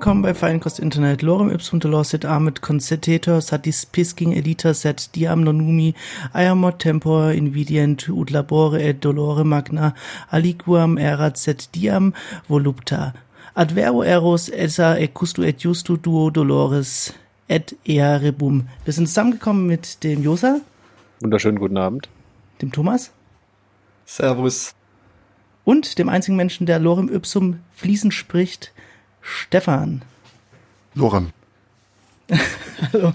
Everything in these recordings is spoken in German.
Willkommen bei Feinkost Internet. Lorem ipsum dolorsit amet concettetor satis pisking elita set diam nonumi aiamot tempor invidient ut labore et dolore magna aliquam erat set diam volupta. Ad vero eros essa et custu et justu duo dolores et ea rebum. Wir sind zusammengekommen mit dem Josa, Wunderschönen guten Abend. dem Thomas Servus. und dem einzigen Menschen, der Lorem ipsum fließend spricht, Stefan. Lorem. Hallo.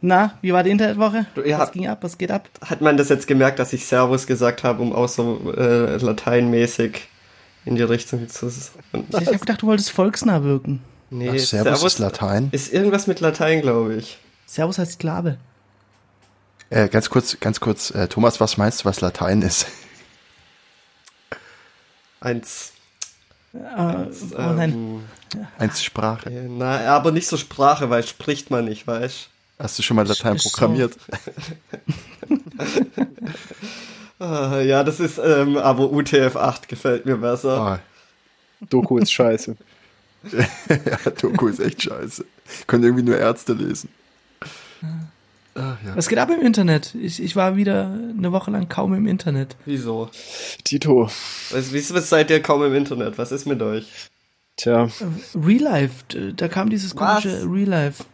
Na, wie war die Internetwoche? Ja. Was ging ab? Was geht ab? Hat man das jetzt gemerkt, dass ich Servus gesagt habe, um auch so äh, lateinmäßig in die Richtung zu Ich habe gedacht, du wolltest volksnah wirken. Nee, Ach, Servus ist Latein. Ist irgendwas mit Latein, glaube ich. Servus heißt Sklave. Äh, ganz kurz, ganz kurz, äh, Thomas, was meinst du, was Latein ist? Eins. Äh, oh nein. ähm, Eins Sprache. na, aber nicht so Sprache, weil spricht man nicht, weißt Hast du schon mal Latein so. programmiert? ah, Ja, das ist, ähm, aber UTF-8 gefällt mir besser. Ah, Doku ist scheiße. ja, Doku ist echt scheiße. Können irgendwie nur Ärzte lesen. Ach, ja. Was geht ab im Internet? Ich, ich war wieder eine Woche lang kaum im Internet. Wieso? Tito. Was, wieso seid ihr kaum im Internet? Was ist mit euch? Tja, Real Life, da kam dieses Was? komische Real Life.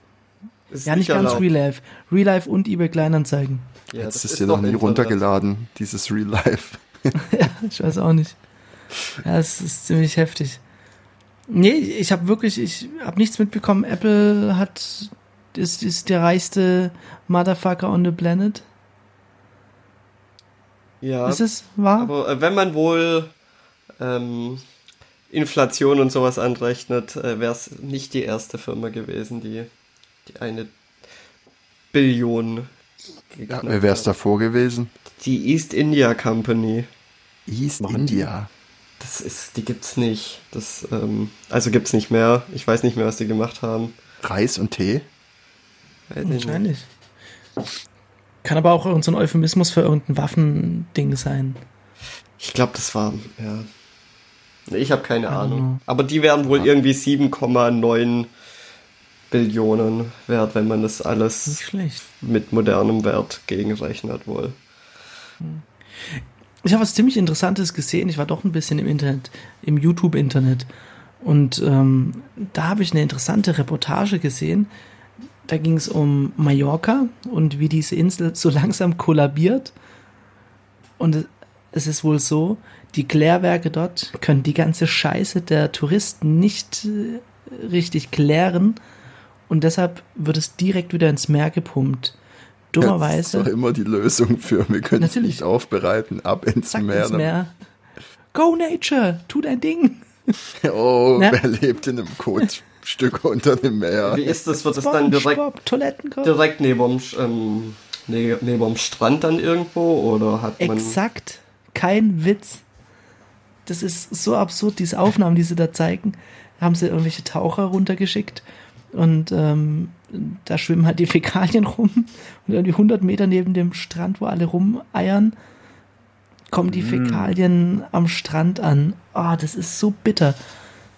Ist Ja, nicht ganz erlaubt. Real Life. Real Life und eBay Kleinanzeigen. Ja, Jetzt ist dir noch nie Internet. runtergeladen, dieses Real Life. ja, ich weiß auch nicht. Ja, es ist ziemlich heftig. Nee, ich habe wirklich, ich habe nichts mitbekommen. Apple hat ist, ist der reichste Motherfucker on the planet. Ja, Ist es wahr? aber äh, wenn man wohl ähm, Inflation und sowas anrechnet, äh, wäre es nicht die erste Firma gewesen, die, die eine Billion Ja, wer wäre es davor gewesen? Die East India Company. East Machen India. Das ist, die gibt's nicht. Das, ähm, also gibt's nicht mehr. Ich weiß nicht mehr, was die gemacht haben. Reis und Tee? Weiß. Wahrscheinlich. Kann aber auch irgendein so Euphemismus für irgendein Waffending sein. Ich glaube, das war, ja. Ich habe keine don't Ahnung. Aber die wären wohl irgendwie 7,9 Billionen wert, wenn man das alles mit modernem Wert gegenrechnet wohl. Ich habe was ziemlich Interessantes gesehen. Ich war doch ein bisschen im Internet, im YouTube-Internet. Und ähm, da habe ich eine interessante Reportage gesehen. Da ging es um Mallorca und wie diese Insel so langsam kollabiert. Und es ist wohl so, die Klärwerke dort können die ganze Scheiße der Touristen nicht äh, richtig klären. Und deshalb wird es direkt wieder ins Meer gepumpt. Das Dummerweise. ist doch immer die Lösung für, wir können es Natürlich. nicht aufbereiten, ab ins Zack, Meer. ins Meer. Go Nature, tu dein Ding. Oh, Ja. wer lebt in einem Kotstück unter dem Meer? Wie ist das? Wird das dann direkt, direkt neben ähm, ne- neben dem Strand dann irgendwo? Oder hat man. Exakt, kein Witz. Das ist so absurd, diese Aufnahmen, die sie da zeigen. Haben sie irgendwelche Taucher runtergeschickt und ähm, da schwimmen halt die Fäkalien rum und irgendwie 100 Meter neben dem Strand, wo alle rumeiern, kommen die Fäkalien am Strand an. Ah, das ist so bitter.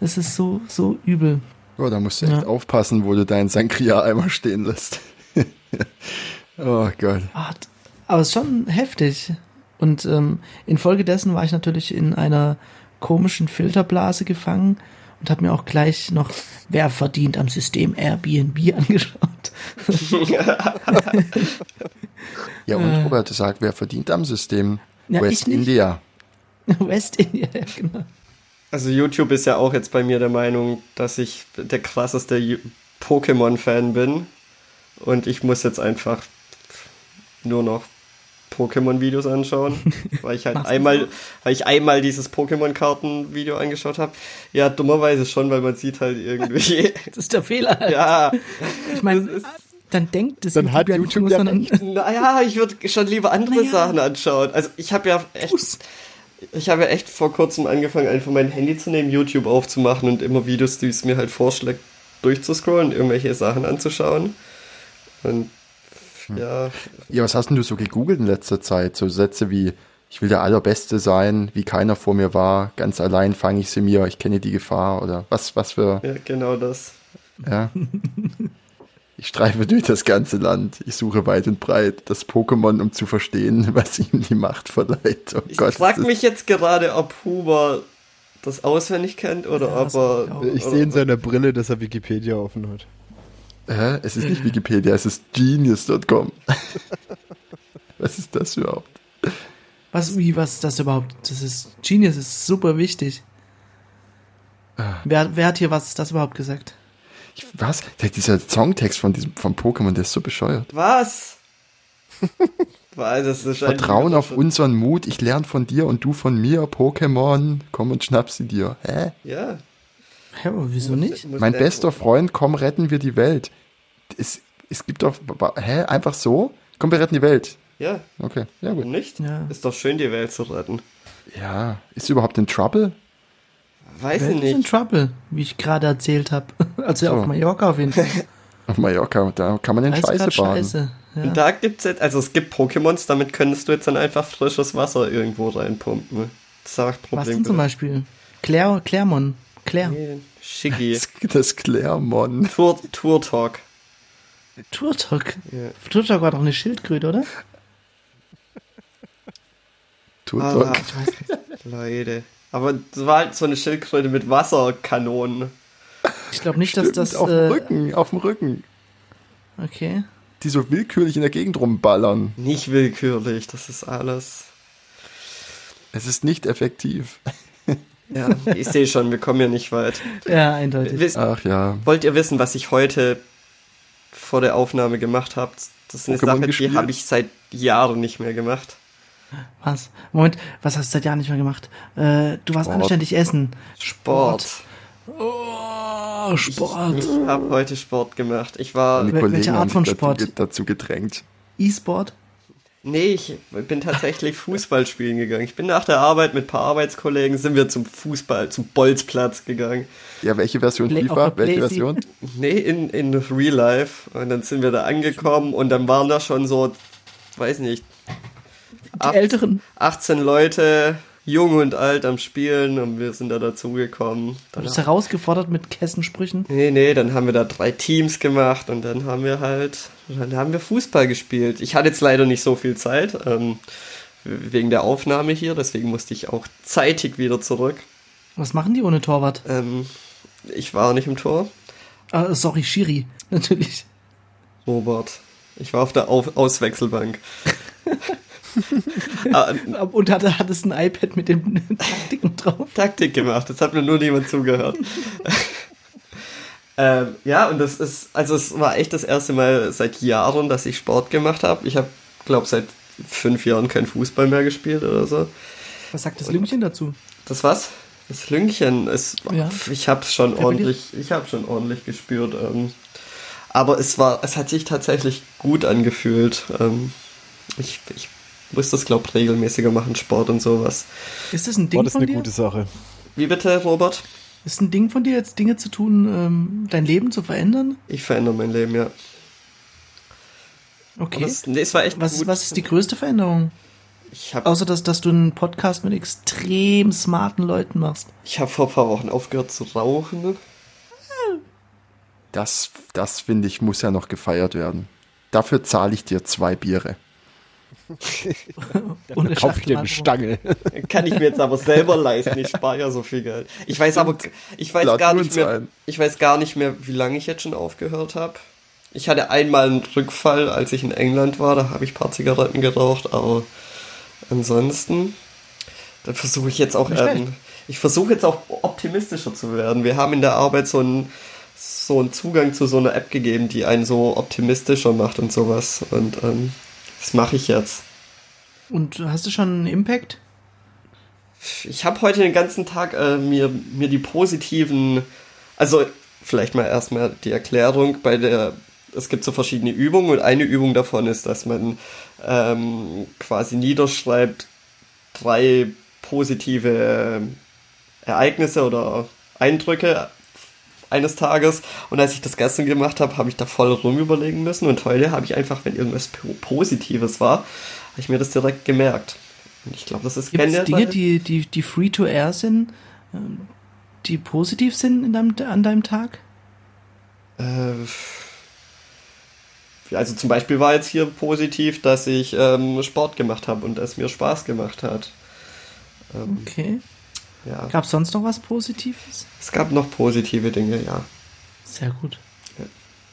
Das ist so, so übel. Oh, da musst du echt Ja. aufpassen, wo du deinen Sangria-Eimer stehen lässt. oh Gott. D- aber es ist schon heftig. Und ähm, infolgedessen war ich natürlich in einer komischen Filterblase gefangen und habe mir auch gleich noch Wer verdient am System Airbnb angeschaut. Ja, und Robert sagt, wer verdient am System? Äh. Ja, West. India. West India, ja, genau. Also YouTube ist ja auch jetzt bei mir der Meinung, dass ich der krasseste Pokémon-Fan bin. Und ich muss jetzt einfach nur noch Pokémon-Videos anschauen, weil ich halt einmal, weil ich einmal dieses Pokémon-Karten-Video angeschaut habe. Ja, dummerweise schon, weil man sieht halt irgendwie, Das ist der Fehler. ja, ich meine, dann denkt es Dann hat ja YouTube ja naja, ich würde schon lieber andere Naja. Sachen anschauen. Also ich habe ja echt, Fuß. Ich habe echt vor kurzem angefangen, einfach mein Handy zu nehmen, YouTube aufzumachen und immer Videos, die es mir halt vorschlägt, durchzuscrollen, irgendwelche Sachen anzuschauen. Und ja, Ja, was hast denn du so gegoogelt in letzter Zeit? So Sätze wie Ich will der Allerbeste sein, wie keiner vor mir war. Ganz allein fange ich sie mir, ich kenne die Gefahr. Oder was, was für, Ja, genau das. ja. Ich streife durch das ganze Land. Ich suche weit und breit das Pokémon, um zu verstehen, was ihm die Macht verleiht. Oh Ich Gott, frag mich jetzt gerade, ob Huber das auswendig kennt oder Ja, er. Ich oder- sehe in seiner Brille, dass er Wikipedia offen hat. Hä? Es ist nicht Wikipedia, es ist genius.com. Was ist das überhaupt? Was, wie, was ist das überhaupt? Das ist, Genius ist super wichtig. Wer, wer hat hier was, das überhaupt gesagt? Ich, was? Der, dieser Songtext von diesem, vom Pokémon, der ist so bescheuert. Was? Weil das ist Vertrauen auf unseren Mut, ich lerne von dir und du von mir, Pokémon, komm und schnapp sie dir. Hä? Ja. Hä, aber wieso nicht? Muss Mein bester Freund, komm, retten wir die Welt. Es, es gibt doch, hä? Einfach so? Komm, wir retten die Welt. Ja, Okay, ja gut. nicht? Ja. Ist doch schön, die Welt zu retten. Ja, ist sie überhaupt in Trouble? Weiß ich ist in nicht. Trouble, wie ich gerade erzählt habe. Also So. auf Mallorca auf jeden Fall. Auf Mallorca, da kann man in Scheiße baden. Scheiße. Ja. Und da gibt's jetzt, also es gibt Pokémons, damit könntest du jetzt dann einfach frisches Wasser irgendwo reinpumpen. Das ist auch Was Problem. denn zum Beispiel? Claire, Claremont. Claire. Nee, Shiggy. Das, das Claremont. Tour, Tour Talk. Turtok. Ja. Turtok war doch eine Schildkröte, oder? Ah. Ich weiß nicht. Leute. Aber das war halt so eine Schildkröte mit Wasserkanonen. Ich glaube nicht, dass Stimmt, das. auf dem Äh, Rücken, auf dem Rücken. okay. Die so willkürlich in der Gegend rumballern. Nicht willkürlich, das ist alles. Es ist nicht effektiv. Ja, ich sehe schon, wir kommen ja nicht weit. Ja, eindeutig. Wisst, Ach ja. wollt ihr wissen, was ich heute vor der Aufnahme gemacht habe? Das ist eine Pokémon Sache, gespielt? die habe ich seit Jahren nicht mehr gemacht. Was? Moment, was hast du seit Jahren nicht mehr gemacht? Äh, du warst Sport. anständig essen. Sport. Oh, Sport. Ich habe heute Sport gemacht. Ich war. Kollegen welche Art von Sport? Dazu, dazu gedrängt. E-Sport. Nee, ich bin tatsächlich Fußball spielen gegangen. Ich bin nach der Arbeit mit ein paar Arbeitskollegen, sind wir zum Fußball, zum Bolzplatz gegangen. Ja, welche Version Play- FIFA? Welche. Version? Nee, in, in Real Life. Und dann sind wir da angekommen und dann waren da schon so, weiß nicht, Die Ach- Älteren. 18 Leute, jung und alt am Spielen und wir sind da dazugekommen. Du bist herausgefordert mit Kessensprüchen. Nee, nee, dann haben wir da drei Teams gemacht und dann haben wir halt, dann haben wir Fußball gespielt. Ich hatte jetzt leider nicht so viel Zeit, ähm, wegen der Aufnahme hier, deswegen musste ich auch zeitig wieder zurück. Was machen die ohne Torwart? Ähm, ich war nicht im Tor, Ah, sorry, Schiri. Natürlich. Robert. Ich war auf der auf Auswechselbank. Ah, Und hatte, hattest ein iPad mit den Taktiken drauf. Taktik gemacht, das hat mir nur niemand zugehört. ähm, ja, und das ist, also es war echt das erste Mal seit Jahren, dass ich Sport gemacht habe. Ich habe, glaube seit fünf Jahren kein Fußball mehr gespielt oder so. Was sagt das Lümmchen dazu? Das was? Das Lüngchen ist, Ja. ich habe schon Wer ordentlich, ich habe schon ordentlich gespürt. Ähm, aber es war, es hat sich tatsächlich gut angefühlt. Ähm, ich, ich muss das, glaube regelmäßiger machen, Sport und sowas. Ist das ein Ding Boah, das ist von eine dir? gute Sache. Wie bitte, Robert? Ist ein Ding von dir jetzt Dinge zu tun, ähm, dein Leben zu verändern? Ich verändere mein Leben, ja. Okay. Es, nee, es war echt was, gut. was ist die größte Veränderung? Ich habe Außer dass, dass du einen Podcast mit extrem smarten Leuten machst. ich hab vor ein paar Wochen aufgehört zu rauchen. Das, das finde ich, muss ja noch gefeiert werden. Dafür zahle ich dir zwei Biere. Ohne Kauf ich dir eine Schachtel- Stange. Kann ich mir jetzt aber selber leisten. Ich spare ja so viel Geld. Ich weiß aber, ich weiß Laden gar nicht mehr, ein. ich weiß gar nicht mehr, wie lange ich jetzt schon aufgehört habe. Ich hatte einmal einen Rückfall, als ich in England war. Da habe ich ein paar Zigaretten geraucht, aber ansonsten, da versuche ich jetzt auch, ähm, ich versuche jetzt auch optimistischer zu werden. Wir haben in der Arbeit so einen, so einen Zugang zu so einer App gegeben, die einen so optimistischer macht und sowas. Und ähm, das mache ich jetzt. Und hast du schon einen Impact? Ich habe heute den ganzen Tag äh, mir, mir die positiven, also vielleicht mal erstmal die Erklärung bei der, es gibt so verschiedene Übungen und eine Übung davon ist, dass man ähm, quasi niederschreibt drei positive Ereignisse oder Eindrücke eines Tages und als ich das gestern gemacht habe, habe ich da voll rumüberlegen müssen und heute habe ich einfach, wenn irgendwas Po- Positives war, habe ich mir das direkt gemerkt. Und ich glaube, das ist Gibt es Dinge, die, die, die free to air sind, ähm, die positiv sind in deinem, an deinem Tag? Äh, also zum Beispiel war jetzt hier positiv, dass ich ähm, Sport gemacht habe und es mir Spaß gemacht hat. Ähm, Okay. Ja. Gab es sonst noch was Positives? Es gab noch positive Dinge, ja. Sehr gut.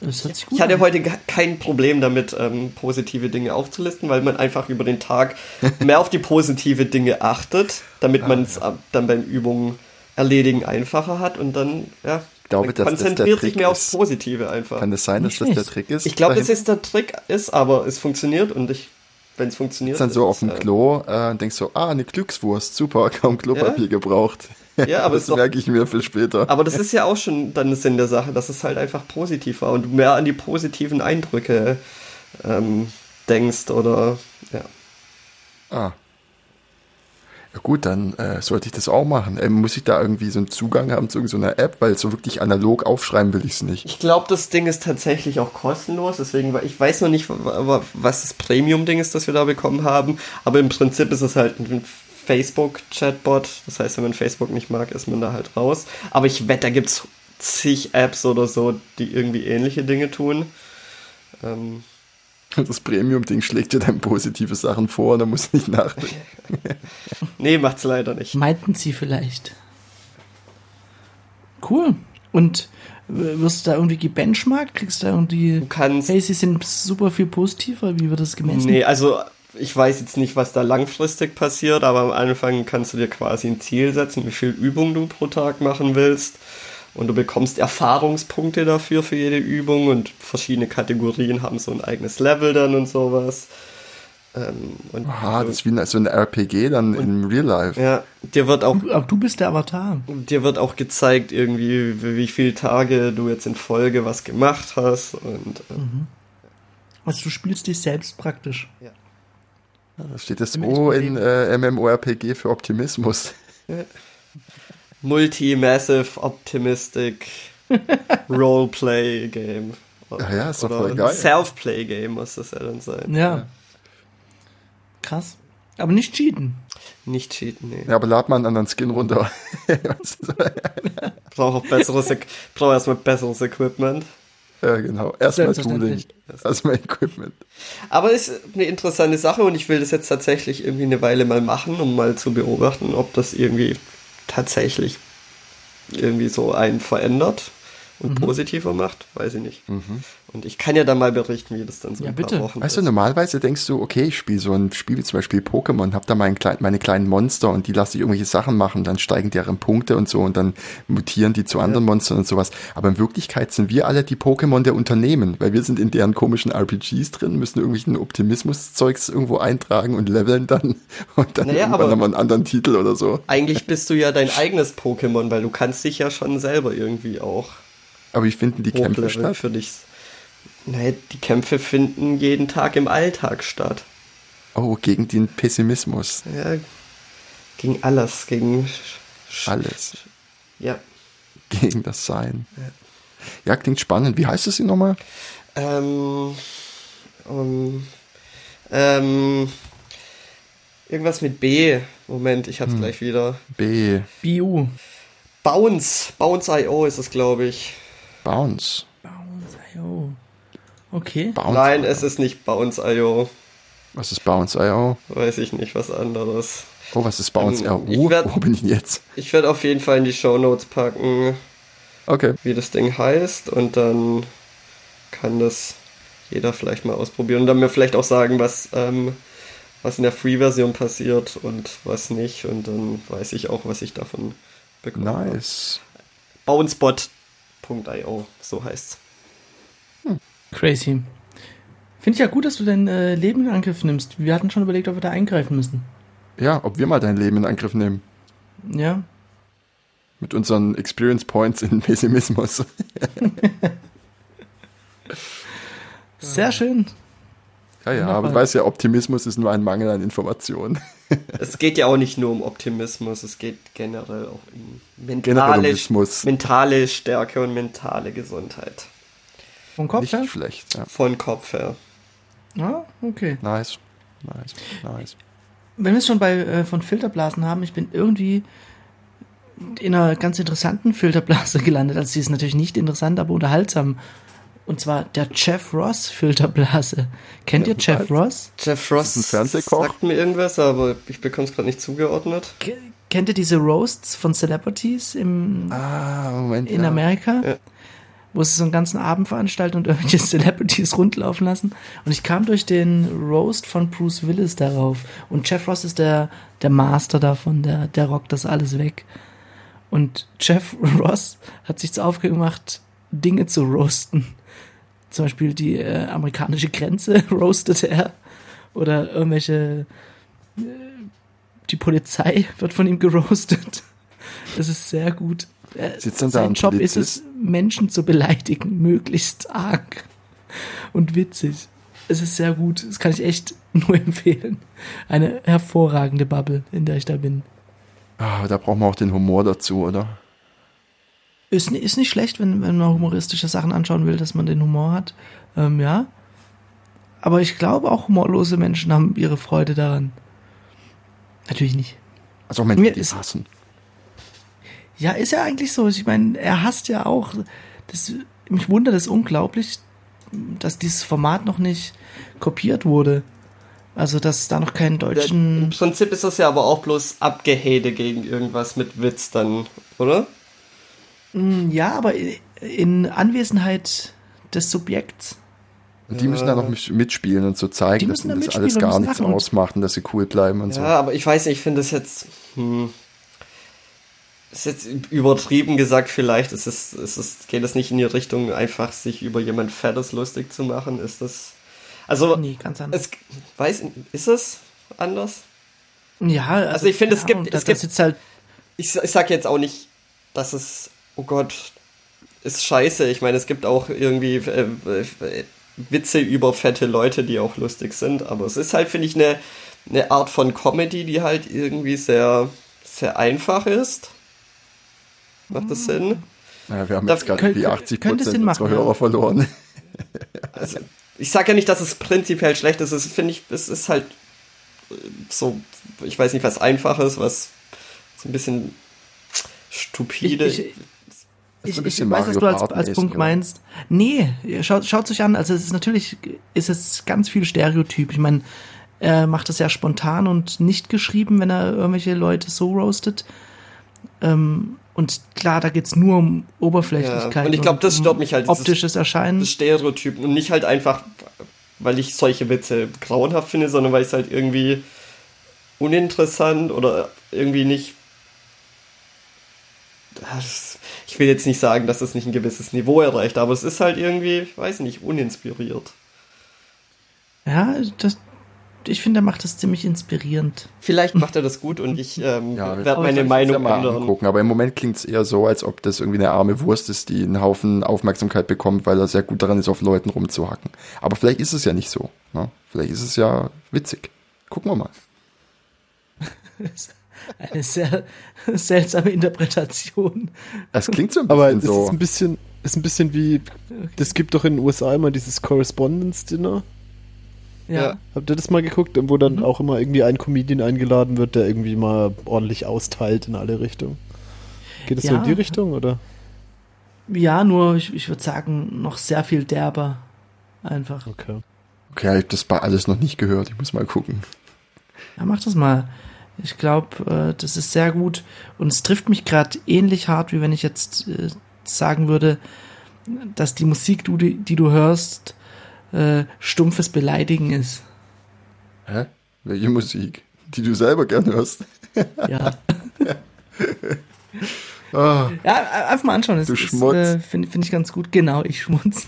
Das hört sich gut Ich hatte an. heute kein Problem damit, ähm, positive Dinge aufzulisten, weil man einfach über den Tag mehr auf die positive Dinge achtet, damit man es ab- dann beim Übungen erledigen einfacher hat und dann, ja, Ich glaube, man dass das der konzentriert sich Trick mehr aufs. Positive einfach. Kann es sein, dass Nicht das der. Trick ist? Ich glaube, dass es der Trick ist, aber es funktioniert und ich, wenn es funktioniert, dann so auf dem äh, Klo äh, und denkst so, ah, eine Glückswurst, super, kaum Klopapier gebraucht. Ja, aber das merke ich mir viel später. Aber das ist ja auch schon dann der Sinn der Sache, dass es halt einfach positiv war und du mehr an die positiven Eindrücke ähm, denkst oder ja. Ah. Ja gut, dann äh, sollte ich das auch machen. Ähm, muss ich da irgendwie so einen Zugang haben zu irgendeiner App? Weil so wirklich analog aufschreiben will ich es nicht. Ich glaube, das Ding ist tatsächlich auch kostenlos, deswegen, ich weiß noch nicht, wa- wa- was das Premium-Ding ist, das wir da bekommen haben, aber im Prinzip ist es halt ein Facebook-Chatbot, das heißt, wenn man Facebook nicht mag, ist man da halt raus. Aber ich wette, da gibt's zig Apps oder so, die irgendwie ähnliche Dinge tun. Ähm, Das Premium-Ding schlägt dir dann positive Sachen vor, da muss ich nicht nachdenken. nee, macht's leider nicht. Meinten sie vielleicht. Cool. Und äh, wirst du da irgendwie gebenchmarkt? Kriegst du da irgendwie. Du kannst Hey, sie sind super viel positiver. Wie wird das gemessen? Nee, also ich weiß jetzt nicht, was da langfristig passiert, aber am Anfang kannst du dir quasi ein Ziel setzen, wie viel Übung du pro Tag machen willst. Und du bekommst Erfahrungspunkte dafür für jede Übung und verschiedene Kategorien haben so ein eigenes Level dann und sowas. Ähm, und Aha, du- das ist wie eine- so ein RPG dann im Real Life. ja, dir wird auch Aber du bist der Avatar. dir wird auch gezeigt irgendwie, wie, wie viele Tage du jetzt in Folge was gemacht hast und ähm, Also du spielst dich selbst praktisch. Da steht das O in äh, MMORPG für Optimismus. Multi-Massive Optimistic Roleplay Game. Ja, ja, ist doch Oder voll geil. Self-Play Game muss das ja dann sein. Ja. Krass. Aber nicht cheaten. Nicht cheaten, nee. Ja, aber lad mal einen anderen Skin runter. Brauche auch besseres, brauche erstmal besseres Equipment. ja, genau. Erstmal Tooling. Erstmal Equipment. Aber ist eine interessante Sache und ich will das jetzt tatsächlich irgendwie eine Weile mal machen, um mal zu beobachten, ob das irgendwie tatsächlich irgendwie so einen verändert und Mhm. positiver macht. Weiß ich nicht. Und ich kann ja dann mal berichten, wie das dann so Ja, in ein paar bitte. Wochen Weißt du, normalerweise denkst du, okay, ich spiele so ein Spiel wie zum Beispiel Pokémon, hab da mein klein, meine kleinen Monster und die lasse ich irgendwelche Sachen machen, dann steigen deren Punkte und so und dann mutieren die zu anderen Monstern und sowas. Aber in Wirklichkeit sind wir alle die Pokémon der Unternehmen, weil wir sind in deren komischen RPGs drin, müssen irgendwelchen Optimismus-Zeugs irgendwo eintragen und leveln dann und dann Naja, irgendwann aber- haben wir einen anderen Titel oder so. Eigentlich bist du ja dein eigenes Pokémon, weil du kannst dich ja schon selber irgendwie auch Aber wie finden die Kämpfe statt? für dich. Nee, die Kämpfe finden jeden Tag im Alltag statt. Oh, gegen den Pessimismus. Ja, gegen alles, gegen Sch- Alles. ja. Gegen das Sein. Ja, klingt spannend. Wie heißt es hier nochmal? Ähm, um, ähm, irgendwas mit B. Moment, ich hab's Hm. gleich wieder. B. BU. Bounce, Bounce.io ist es, glaube ich. Bounce. Bounce.io. Okay. Bounce. Nein, es ist nicht Bounce.io. Was ist Bounce.io? Weiß ich nicht, was anderes. Oh, was ist Bounce.io? Ähm, werd- Wo bin ich denn jetzt? Ich werde auf jeden Fall in die Shownotes packen, Okay. wie das Ding heißt und dann kann das jeder vielleicht mal ausprobieren und dann mir vielleicht auch sagen, was, ähm, was in der Free-Version passiert und was nicht und dann weiß ich auch, was ich davon bekomme. Nice. Bouncebot.io, so heißt's. Crazy. Finde ich ja gut, dass du dein äh, Leben in Angriff nimmst. Wir hatten schon überlegt, ob wir da eingreifen müssen. Ja, ob wir mal dein Leben in Angriff nehmen. Ja. Mit unseren Experience Points in Pessimismus. Sehr schön. Ja, ja, aber du weißt ja, Optimismus ist nur ein Mangel an Informationen. Es geht ja auch nicht nur um Optimismus, es geht generell auch um um mentale, mentale Stärke und mentale Gesundheit. Vom Kopf Nicht her? schlecht, ja. Von Kopf her. Ah, okay. Nice. Nice. Nice. wenn wir es schon bei äh, von Filterblasen haben, ich bin irgendwie in einer ganz interessanten Filterblase gelandet. Also sie ist natürlich nicht interessant, aber unterhaltsam. Und zwar der Jeff Ross Filterblase. Kennt ihr Jeff Ross? Jeff Ross ein Fernsehkoch? sagt mir irgendwas, aber ich bekomme es gerade nicht zugeordnet. Ke- Kennt ihr diese Roasts von Celebrities im, Ah, Moment. in ja. Amerika? Ja. Wo sie so einen ganzen Abend veranstalten und irgendwelche Celebrities rundlaufen lassen. Und ich kam durch den Roast von Bruce Willis darauf. Und Jeff Ross ist der, der Master davon, der, der rockt das alles weg. Und Jeff Ross hat sich zur Aufgabe gemacht, Dinge zu roasten. Zum Beispiel die äh, amerikanische Grenze roastete er. Oder irgendwelche. Äh, die Polizei wird von ihm geroastet. Das ist sehr gut. Er, Sitzt dann da sein ein Job ist es, Menschen zu beleidigen, möglichst arg und witzig. Es ist sehr gut. Das kann ich echt nur empfehlen. Eine hervorragende Bubble, in der ich da bin. Ah, da braucht man auch den Humor dazu, oder? Ist, ist nicht schlecht, wenn, wenn man humoristische Sachen anschauen will, dass man den Humor hat. Ähm, ja. Aber ich glaube, auch humorlose Menschen haben ihre Freude daran. Natürlich nicht. Also auch Menschen, die hassen. Ja, ist ja eigentlich so. Ich meine, er hasst ja auch. Das, mich wundert es unglaublich, dass dieses Format noch nicht kopiert wurde. Also, dass da noch keinen Der, Im deutschen. Prinzip ist das ja aber auch bloß Abgehede gegen irgendwas mit Witz dann, oder? Mm, Ja, aber in Anwesenheit des Subjekts. Und die müssen da noch mit- mitspielen und so zeigen, Die dass müssen ihnen da das alles gar nichts ausmacht und dass sie cool bleiben und so. Ja, aber ich weiß nicht, ich finde es jetzt. Hm, ist jetzt übertrieben gesagt, vielleicht ist es, ist es, geht es nicht in die Richtung, einfach sich über jemand Fettes lustig zu machen. Ist das. Also, Nee, ganz anders. es, weiß, ist es anders? ja, also, also ich finde, es gibt- es gibt- jetzt halt. Ich, ich sag jetzt auch nicht, dass es, oh Gott, ist scheiße. Ich meine, es gibt auch irgendwie äh, äh, Witze über fette Leute, die auch lustig sind, aber es ist halt, finde ich, eine, eine Art von Comedy, die halt irgendwie sehr, sehr einfach ist. Macht das Sinn? Naja, wir haben jetzt gerade die 80 könnte Prozent unserer. Hörer verloren. Also, ich sage ja nicht, dass es prinzipiell schlecht ist. Es finde ich, es ist halt äh, so, ich weiß nicht, was Einfaches, was so ein bisschen stupide. Ich- ich- ist Ich, ich weiß, was du als, als Punkt oder? meinst. Nee, schaut, schaut sich an. Also es ist natürlich, ist es ganz viel Stereotyp. Ich meine, er macht das ja spontan und nicht geschrieben, wenn er irgendwelche Leute so roastet. Ähm, und klar, da geht's nur um Oberflächlichkeit. Ja, und ich glaub, das stört mich halt, Optisches Erscheinen. das Stereotypen und nicht halt einfach, weil ich solche Witze grauenhaft finde, sondern weil ich es halt irgendwie uninteressant oder irgendwie nicht. Das, ich will jetzt nicht sagen, dass es nicht ein gewisses Niveau erreicht, aber es ist halt irgendwie, ich weiß nicht, uninspiriert. Ja, das, ich finde, er macht das ziemlich inspirierend. Vielleicht macht er das gut und ich ähm, Ja, werde aber meine Meinung mal ändern. angucken. Aber im Moment klingt es eher so, als ob das irgendwie eine arme Wurst ist, die einen Haufen Aufmerksamkeit bekommt, weil er sehr gut daran ist, auf Leuten rumzuhacken. Aber vielleicht ist es ja nicht so. Ne? Vielleicht ist es ja witzig. Gucken wir mal. Eine sehr seltsame Interpretation. Es klingt so ein Aber bisschen es so. ist ein bisschen, ist ein bisschen wie, das gibt doch in den USA immer dieses Correspondence Dinner. Ja. Ja. Habt ihr das mal geguckt, wo dann Mhm. auch immer irgendwie ein Comedian eingeladen wird, der irgendwie mal ordentlich austeilt in alle Richtungen? Geht es so Ja. in die Richtung oder? Ja, nur ich, ich würde sagen, noch sehr viel derber. Einfach. Okay. Okay, ich habe das bei alles noch nicht gehört. Ich muss mal gucken. Ja, mach das mal. Ich glaube, äh, das ist sehr gut. Und es trifft mich gerade ähnlich hart, wie wenn ich jetzt äh, sagen würde, dass die Musik, du, die, die du hörst, äh, stumpfes Beleidigen ist. Hä? Welche Musik? Die du selber gern hörst. Ja. Ah, ja, äh, einfach mal anschauen. Das Du ist, Schmutz. äh, Finde find ich ganz gut. Genau, ich schmutz.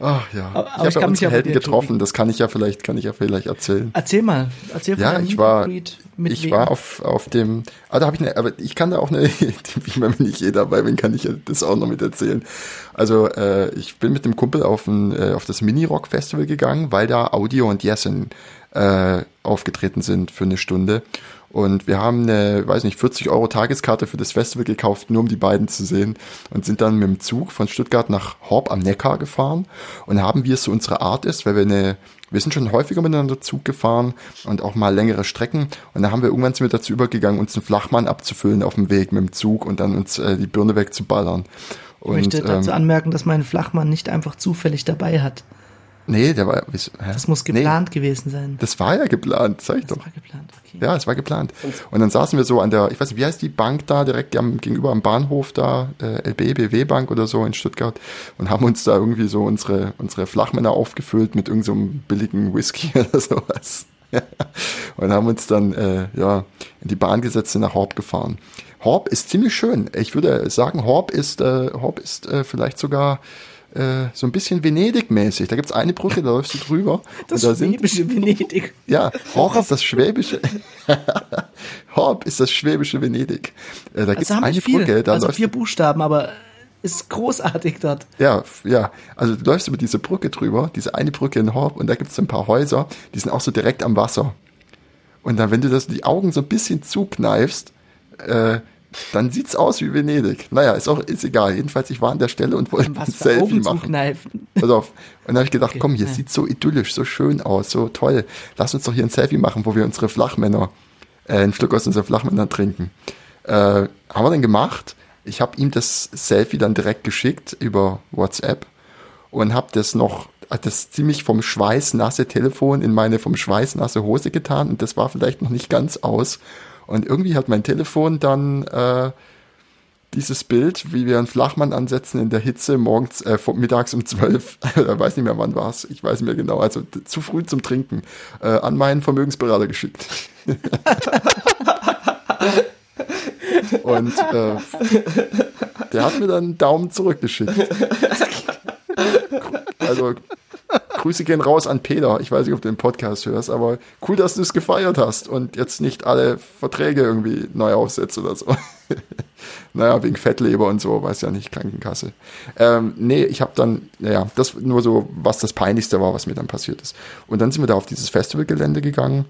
Ach ja. Aber- aber ich ich habe ja unsere Helden getroffen. Das kann ich ja vielleicht, kann ich ja vielleicht erzählen. Erzähl mal. Erzähl von Ja, ich war- ich wem? war auf, auf dem, ah, da habe ich eine, aber ich kann da auch eine, ich meine, wenn nicht jeder dabei bin, kann ich ja das auch noch mit erzählen. Also, äh, ich bin mit dem Kumpel auf, ein, äh, auf das Mini-Rock-Festival gegangen, weil da Audio und Jessen äh, aufgetreten sind für eine Stunde. Und wir haben eine, weiß nicht, 40 Euro Tageskarte für das Festival gekauft, nur um die beiden zu sehen. Und sind dann mit dem Zug von Stuttgart nach Horb am Neckar gefahren. Und haben, wie es so unsere Art ist, weil wir eine, wir sind schon häufiger miteinander Zug gefahren und auch mal längere Strecken. Und da haben wir irgendwann sind wir dazu übergegangen, uns einen Flachmann abzufüllen auf dem Weg mit dem Zug und dann uns äh, die Birne wegzuballern. Ich möchte Und, dazu ähm, anmerken, dass mein Flachmann nicht einfach zufällig dabei hat. Nee, der war, wieso, hä? Das muss Nee, geplant gewesen sein. das war ja geplant, sag ich Das doch. war geplant, okay. Ja, es war geplant. Und dann saßen wir so an der, ich weiß nicht, wie heißt die Bank da, direkt am, gegenüber am Bahnhof da, äh, LB, BW Bank oder so in Stuttgart und haben uns da irgendwie so unsere, unsere Flachmänner aufgefüllt mit irgendeinem so einem billigen Whisky oder sowas. und haben uns dann, äh, ja, in die Bahn gesetzt und nach Horb gefahren. Horb ist ziemlich schön. Ich würde sagen, Horb ist, äh, Horb ist äh, vielleicht sogar äh, so ein bisschen Venedig-mäßig. Da gibt's eine Brücke, da läufst du drüber. Das da sind schwäbische Venedig. ja, Horb ist das schwäbische. Horb ist das schwäbische Venedig. Äh, da gibt's Also haben eine viel, Brücke, da also vier Buchstaben, aber ist großartig dort. ja, ja, also du läufst über diese Brücke drüber, diese eine Brücke in Horb und da gibt's so ein paar Häuser, die sind auch so direkt am Wasser. Und dann, wenn du das die Augen so ein bisschen zukneifst, äh, dann sieht's aus wie Venedig. Naja, ist auch ist egal. Jedenfalls, ich war an der Stelle und wollte ein Selfie machen. Pass auf. Und dann habe ich gedacht, Okay, komm, hier ja. sieht so idyllisch, so schön aus, so toll. Lass uns doch hier ein Selfie machen, wo wir unsere Flachmänner, äh, einen Schluck aus unseren Flachmännern trinken. Äh, haben wir dann gemacht. Ich habe ihm das Selfie dann direkt geschickt über WhatsApp und habe das noch das ziemlich vom Schweiß nasse Telefon in meine vom Schweiß nasse Hose getan und das war vielleicht noch nicht ganz aus. Und irgendwie hat mein Telefon dann äh, dieses Bild, wie wir einen Flachmann ansetzen in der Hitze morgens, äh, mittags um 12, ich weiß nicht mehr wann war es, ich weiß nicht mehr genau, also zu früh zum Trinken, äh, an meinen Vermögensberater geschickt. Und äh, der hat mir dann einen Daumen zurückgeschickt. Also Grüße gehen raus an Peter. Ich weiß nicht, ob du den Podcast hörst, aber cool, dass du es gefeiert hast und jetzt nicht alle Verträge irgendwie neu aufsetzt oder so. naja, wegen Fettleber und so, weiß ja nicht, Krankenkasse. Ähm, nee, ich habe dann, naja, das nur so, was das Peinlichste war, was mir dann passiert ist. Und dann sind wir da auf dieses Festivalgelände gegangen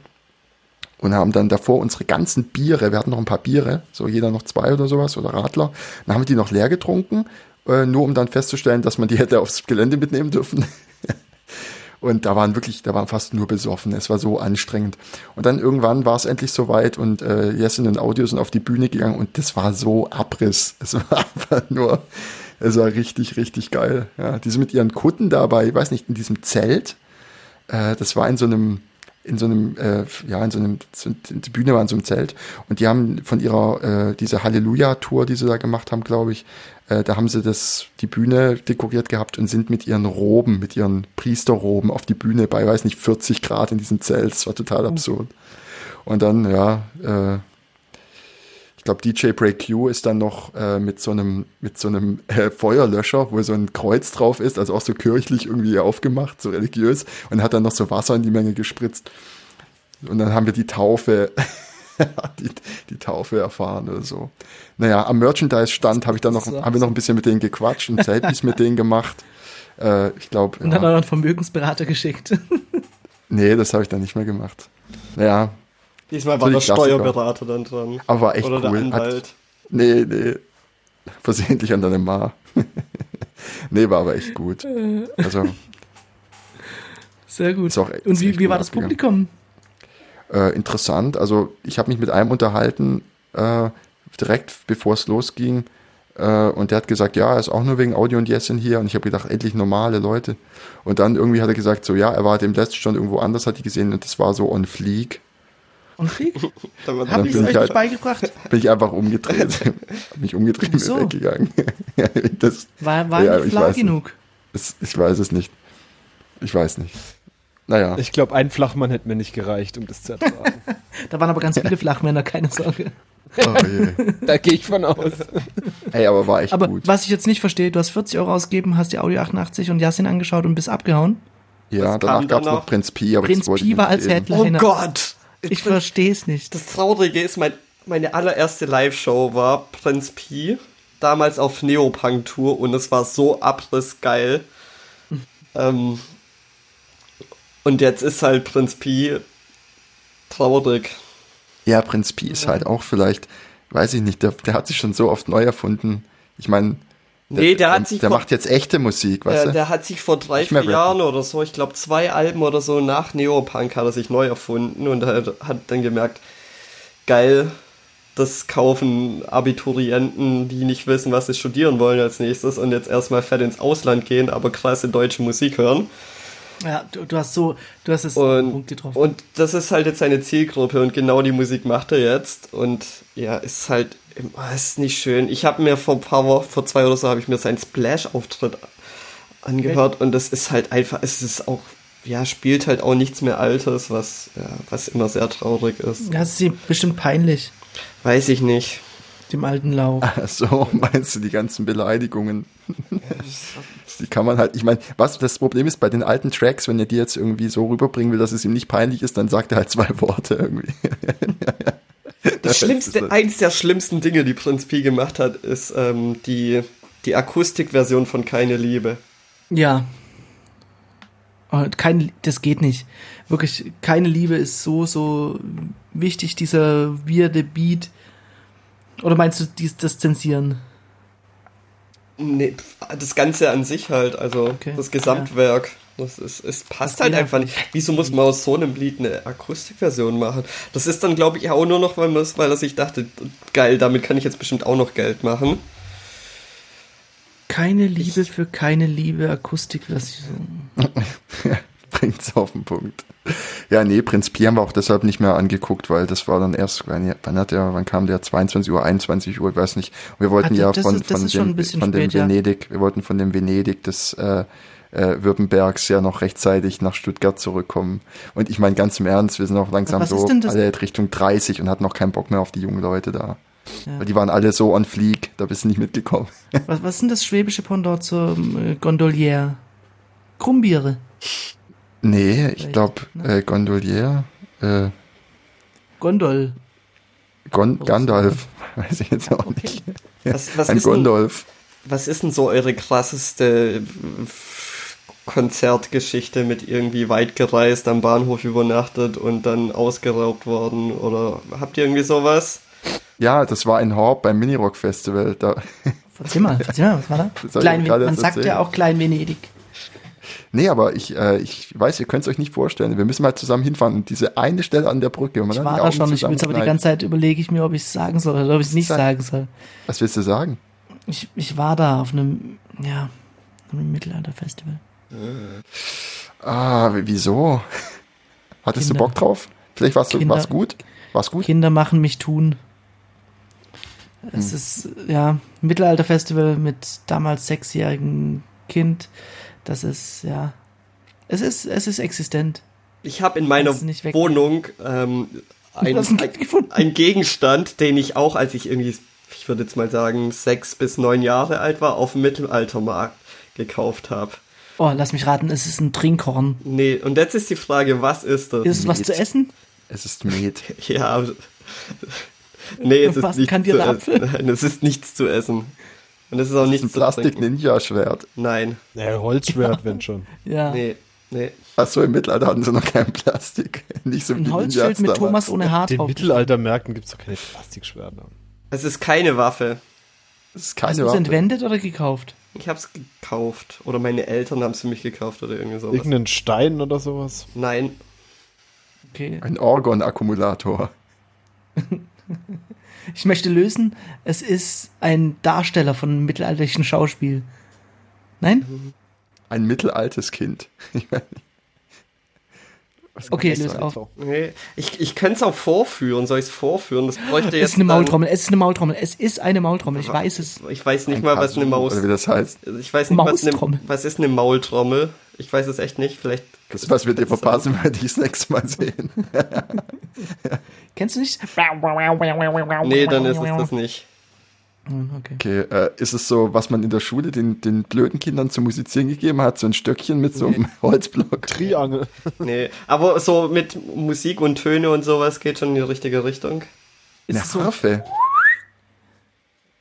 und haben dann davor unsere ganzen Biere, wir hatten noch ein paar Biere, so jeder noch zwei oder sowas oder Radler, dann haben wir die noch leer getrunken, äh, nur um dann festzustellen, dass man die hätte aufs Gelände mitnehmen dürfen. Und da waren wirklich, da waren fast nur besoffen. Es war so anstrengend. Und dann irgendwann war es endlich soweit und äh, Jessin und Audio sind auf die Bühne gegangen und das war so Abriss. Es war einfach nur, es war richtig, richtig geil. Ja, die sind mit ihren Kutten dabei, ich weiß nicht, in diesem Zelt. Äh, das war in so einem, in so einem, äh, ja, in so einem, so, die Bühne war in so einem Zelt und die haben von ihrer, äh, diese Halleluja-Tour, die sie da gemacht haben, glaube ich, äh, da haben sie das, die Bühne dekoriert gehabt und sind mit ihren Roben, mit ihren Priesterroben auf die Bühne bei, weiß nicht, 40 Grad in diesem Zelt. Das war total absurd. Und dann, ja, äh, glaube, DJ Break Q ist dann noch äh, mit so einem, mit so einem äh, Feuerlöscher, wo so ein Kreuz drauf ist, also auch so kirchlich irgendwie aufgemacht, so religiös, und hat dann noch so Wasser in die Menge gespritzt. Und dann haben wir die Taufe, die, die Taufe erfahren oder so. Naja, am Merchandise-Stand habe ich dann noch, haben wir noch ein bisschen mit denen gequatscht und Selfies mit denen gemacht. Äh, ich glaube, Und dann auch noch einen Vermögensberater geschickt. nee, das habe ich dann nicht mehr gemacht. Naja, Diesmal So war die der Klassiker. Steuerberater dann dran. aber war echt Oder der cool. Anwalt. Hat, nee, nee. Versehentlich an deine Ma. nee, war aber echt gut. Also, Sehr gut. Auch- Und wie, echt wie war das abgegangen. Publikum? äh, interessant. Also ich habe mich mit einem unterhalten, äh, direkt bevor es losging. Äh, und der hat gesagt, ja, er ist auch nur wegen Audio und Jessin hier. Und ich habe gedacht, endlich normale Leute. Und dann irgendwie hat er gesagt, so ja, er war dem letzten schon irgendwo anders, hat die gesehen und das war so on fleek. Und Krieg? Habe ich es euch ich halt- nicht beigebracht? Bin ich einfach umgedreht. hab mich umgedreht und bin weggegangen. das, War, war Ja, nicht nicht. genug. das, ich weiß es nicht. Ich weiß nicht. Naja. Ich glaube, ein Flachmann hätte mir nicht gereicht, um das zu ertragen. Da waren aber ganz viele Flachmänner, keine Sorge. Oh je. da gehe ich von aus. Ey, aber war echt Aber gut. was ich jetzt nicht verstehe, du hast 40 Euro ausgegeben, hast die Audio 88 und Yasin angeschaut und bist abgehauen. Ja, Was danach gab es noch Prinz Pi, aber Prinz das wollte Pi war als. Headliner. Oh Gott! Ich verstehe es nicht. Das Traurige ist, mein, meine allererste Live-Show war Prinz Pi, damals auf Neopunk-Tour und es war so abrissgeil. ähm, und jetzt ist halt Prinz Pi traurig. Ja, Prinz Pi ist halt auch vielleicht, weiß ich nicht, der, der hat sich schon so oft neu erfunden. Ich meine, Nee, der hat der, sich der vor- macht jetzt echte Musik, weißt Der, du? der hat sich vor drei, vier Jahren oder so, ich glaube zwei Alben oder so nach Neopunk hat er sich neu erfunden und hat, hat dann gemerkt, geil, das kaufen Abiturienten, die nicht wissen, was sie studieren wollen als nächstes und jetzt erstmal fett ins Ausland gehen, aber krasse deutsche Musik hören. Ja, du, du hast so, du hast es Und, Punkt getroffen. und das ist halt jetzt seine Zielgruppe und genau die Musik macht er jetzt. Und ja, ist halt, ist nicht schön. Ich habe mir vor ein paar Wochen, vor zwei oder so, habe ich mir seinen Splash-Auftritt angehört und das ist halt einfach, es ist auch, ja, spielt halt auch nichts mehr Altes, was, ja, was immer sehr traurig ist. Das ist ihm bestimmt peinlich, Weiß ich nicht. dem alten Lauch. Ach so, meinst du die ganzen Beleidigungen? die kann man halt, ich meine, was das Problem ist bei den alten Tracks, wenn er die jetzt irgendwie so rüberbringen will, dass es ihm nicht peinlich ist, dann sagt er halt zwei Worte irgendwie. Das schlimmste, eins der schlimmsten Dinge, die Prinz Pi gemacht hat, ist ähm, die, die Akustikversion von Keine Liebe. Ja. Oh, Kein, das geht nicht. Wirklich, keine Liebe ist so, so wichtig, dieser weirde Beat. Oder meinst du dies, das Zensieren? Nee, das Ganze an sich halt, also Okay, das Gesamtwerk. Das ist, es passt Das halt einfach nicht. Wieso muss man aus so einem Lied eine Akustikversion machen? Das ist dann, glaube ich, auch nur noch, weil, weil er sich dachte, geil, damit kann ich jetzt bestimmt auch noch Geld machen. Keine Liebe für keine Liebe, Akustikversion. Bringt's auf den Punkt. Ja, nee, Prinz Pi haben wir auch deshalb nicht mehr angeguckt, weil das war dann erst, wann, wann hat der, wann kam der? 22 Uhr, 21 Uhr, ich weiß nicht. Und wir wollten Ah, ja das von, ist- das von dem, von dem. Venedig, wir wollten von dem Venedig des äh, äh, Württembergs ja noch rechtzeitig nach Stuttgart zurückkommen. Und ich meine ganz im Ernst, wir sind auch langsam Was ist so denn das- alle Richtung 30 und hatten noch keinen Bock mehr auf die jungen Leute da. Ja. Weil die waren alle so on fleek, da bist du nicht mitgekommen. Was, was ist denn das schwäbische Pendant zum äh, Gondolier? Krummbiere. Nee, ich glaube, ne? äh, Gondolier, äh, Gondol. Gon Was? Gandalf, weiß ich jetzt auch nicht. Was, was, Ein ist denn, Gondolf. was ist denn so eure krasseste Konzertgeschichte mit irgendwie weit gereist, am Bahnhof übernachtet und dann ausgeraubt worden? Oder habt ihr irgendwie sowas? Ja, das war in Horb beim Minirock Festival. Da, Erzähl mal, erzähl mal, was war da? Klein, man sagt ja auch Klein Venedig. nee, aber ich, äh, ich weiß, ihr könnt es euch nicht vorstellen. Wir müssen mal zusammen hinfahren und diese eine Stelle an der Brücke. Ich war da schon, ich will aber die ganze Zeit überlege ich mir, ob ich es sagen soll oder ob ich es nicht Sag. sagen soll. Was willst du sagen? Ich, ich war da auf einem, ja, einem Mittelalterfestival. Ah, w- wieso? Hattest Kinder. du Bock drauf? Vielleicht war's, Kinder. war's gut? War's gut? Kinder machen mich tun. Es Hm. ist, ja, Mittelalterfestival mit damals sechsjährigen Kind. Das ist, ja, es ist, es ist existent. Ich habe in meiner du Wohnung ähm, ein, Du ein ein Gegenstand, den ich auch, als ich irgendwie, ich würde jetzt mal sagen, sechs bis neun Jahre alt war, auf dem Mittelaltermarkt gekauft habe. Oh, lass mich raten, es ist ein Trinkhorn. Nee, und jetzt ist die Frage, was ist das? Ist es was Met. zu essen? Es ist Met. Ja, aber- nee, es ist Was nichts kann dir zu essen. Nein, es ist nichts zu essen. Und es ist auch Das ist nichts ein. Plastik-Ninja-Schwert. Nein, Ja, Holzschwert, wenn schon. Ja. nee, nee. Achso, im Mittelalter hatten sie noch kein Plastik. Nicht so wie Ein Holzschild Ninjas mit damals. Thomas ohne Haar Den drauf. Mittelaltermärkten gibt es doch keine Plastikschwerter. Es ist keine Waffe. Das ist Hast keine du es Waffe. entwendet oder gekauft? Ich hab's gekauft. Oder meine Eltern haben es für mich gekauft oder irgendwie sowas. Irgendeinen Stein oder sowas. Nein, Okay. Ein Orgon-Akkumulator. Ich möchte lösen, es ist ein Darsteller von einem mittelalterlichen Schauspiel. Nein? Ein mittelaltes Kind. Ich meine, was Okay, kann das löse auf. nee. Ich, ich könnte es auch vorführen. Soll ich es vorführen? Das bräuchte Es jetzt. ist eine Maultrommel, es ist eine Maultrommel, es ist eine Maultrommel, ich weiß es. Ich weiß nicht Ein mal, was eine Maus Oder wie das heißt. Ich weiß nicht, was, eine, Maustrommel. was ist eine Maultrommel. Ich weiß es echt nicht. Vielleicht. Das ist, was wir dir verpassen, wenn wir dich das nächste Mal sehen. Kennst du nicht? Nee, dann ist es das nicht. Hm, Okay. Okay, äh, ist es so, was man in der Schule den, den blöden Kindern zu musizieren gegeben hat? So ein Stöckchen mit so einem Holzblock? Triangel. Nee. Aber so mit Musik und Töne und sowas geht schon in die richtige Richtung. Ist Eine es so, Harfe?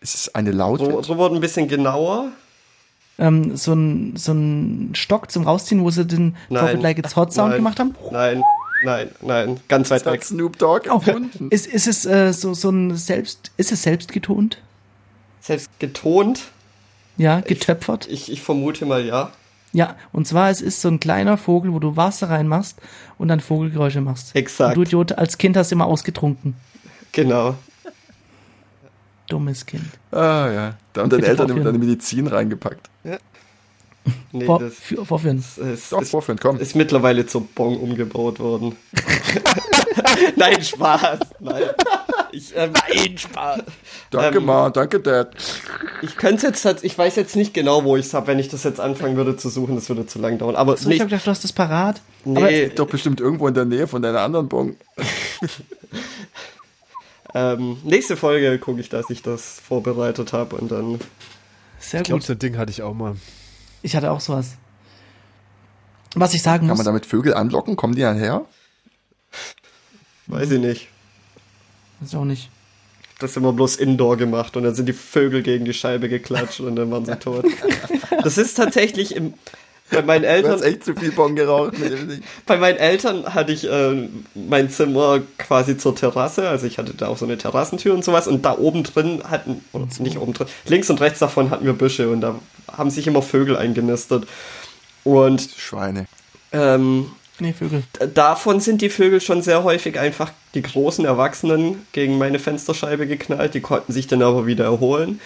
Ist es eine Laute? So, so wurde ein bisschen genauer. ähm, so, ein, so ein Stock zum Rausziehen, wo sie den It Like It's Hot Sound Nein. gemacht haben? Nein. Nein, nein, ganz weit weg. Snoop Dogg Oh, ist, ist es äh, so, so ein selbst, ist es selbst getont? Selbst getont. Ja, getöpfert? Ich, ich vermute mal ja. Ja, und zwar es ist so ein kleiner Vogel, wo du Wasser reinmachst und dann Vogelgeräusche machst. Exakt. Und du Idiot, als Kind hast du immer ausgetrunken. Genau. Dummes Kind. Ah, ja. Da haben deine Eltern immer vorführen. deine Medizin reingepackt. Nee, Vor, das für, vorführen. ist, Doch, ist, vorführen, komm. ist mittlerweile zur Bon umgebaut worden. Nein, Spaß. Nein. Ich, ähm, Nein, Spaß. Danke, ähm, Ma, danke, Dad. Ich könnte jetzt, ich weiß jetzt nicht genau, wo ich es habe. Wenn ich das jetzt anfangen würde zu suchen, das würde zu lang dauern. Aber So, ich nicht, hab gedacht, du hast das parat. nee, Doch bestimmt irgendwo in der Nähe von deiner anderen Bon. ähm, nächste Folge gucke ich, dass ich das vorbereitet habe und dann Sehr Ich glaube, gut. so ein Ding hatte ich auch mal. Ich hatte auch sowas. Was ich sagen Kann muss, man damit Vögel anlocken? Kommen die dann her? weiß ich nicht. Ist auch nicht. Das immer bloß Indoor gemacht und dann sind die Vögel gegen die Scheibe geklatscht und dann waren sie tot. Das ist tatsächlich im, bei meinen Du Eltern hast echt zu viel Bon geraucht. Bei meinen Eltern hatte ich äh, mein Zimmer quasi zur Terrasse, also ich hatte da auch so eine Terrassentür und sowas und da oben drin hatten, oder nicht oben drin, links und rechts davon hatten wir Büsche und da haben sich immer Vögel eingenistet. Und Schweine. ähm, Nee, Vögel. davon sind die Vögel schon sehr häufig einfach die großen Erwachsenen gegen meine Fensterscheibe geknallt, die konnten sich dann aber wieder erholen.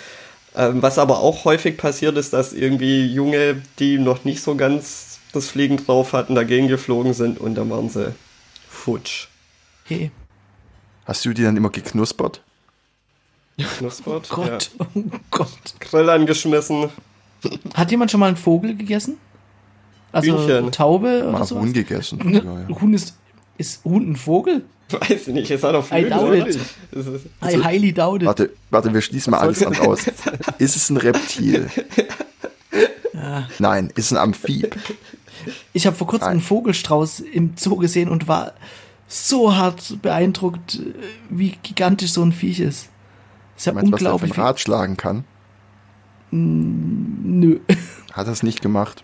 Ähm, was aber auch häufig passiert ist, dass irgendwie Junge, die noch nicht so ganz das Fliegen drauf hatten, dagegen geflogen sind und dann waren sie futsch. Hey. Hast du die dann immer geknuspert? Knuspert. Gott, Ja. oh Gott. Grill angeschmissen. Hat jemand schon mal einen Vogel gegessen? Also Hühnchen. Taube oder Mal so? Huhn gegessen. Ja, ja. Huhn ist, ist Huhn ein Vogel? Weiß ich nicht, es hat auf I Flügel, doubt it. I highly doubt it. Warte, warte, wir schließen mal alles andere aus. Ist es ein Reptil? Nein, ist ein Amphib. Ich habe vor kurzem Nein. einen Vogelstrauß im Zoo gesehen und war so hart beeindruckt, wie gigantisch so ein Viech ist. Ist ja Meinst du, was der unglaublich. vom Rad schlagen kann? Wie, nö. Hat er es nicht gemacht?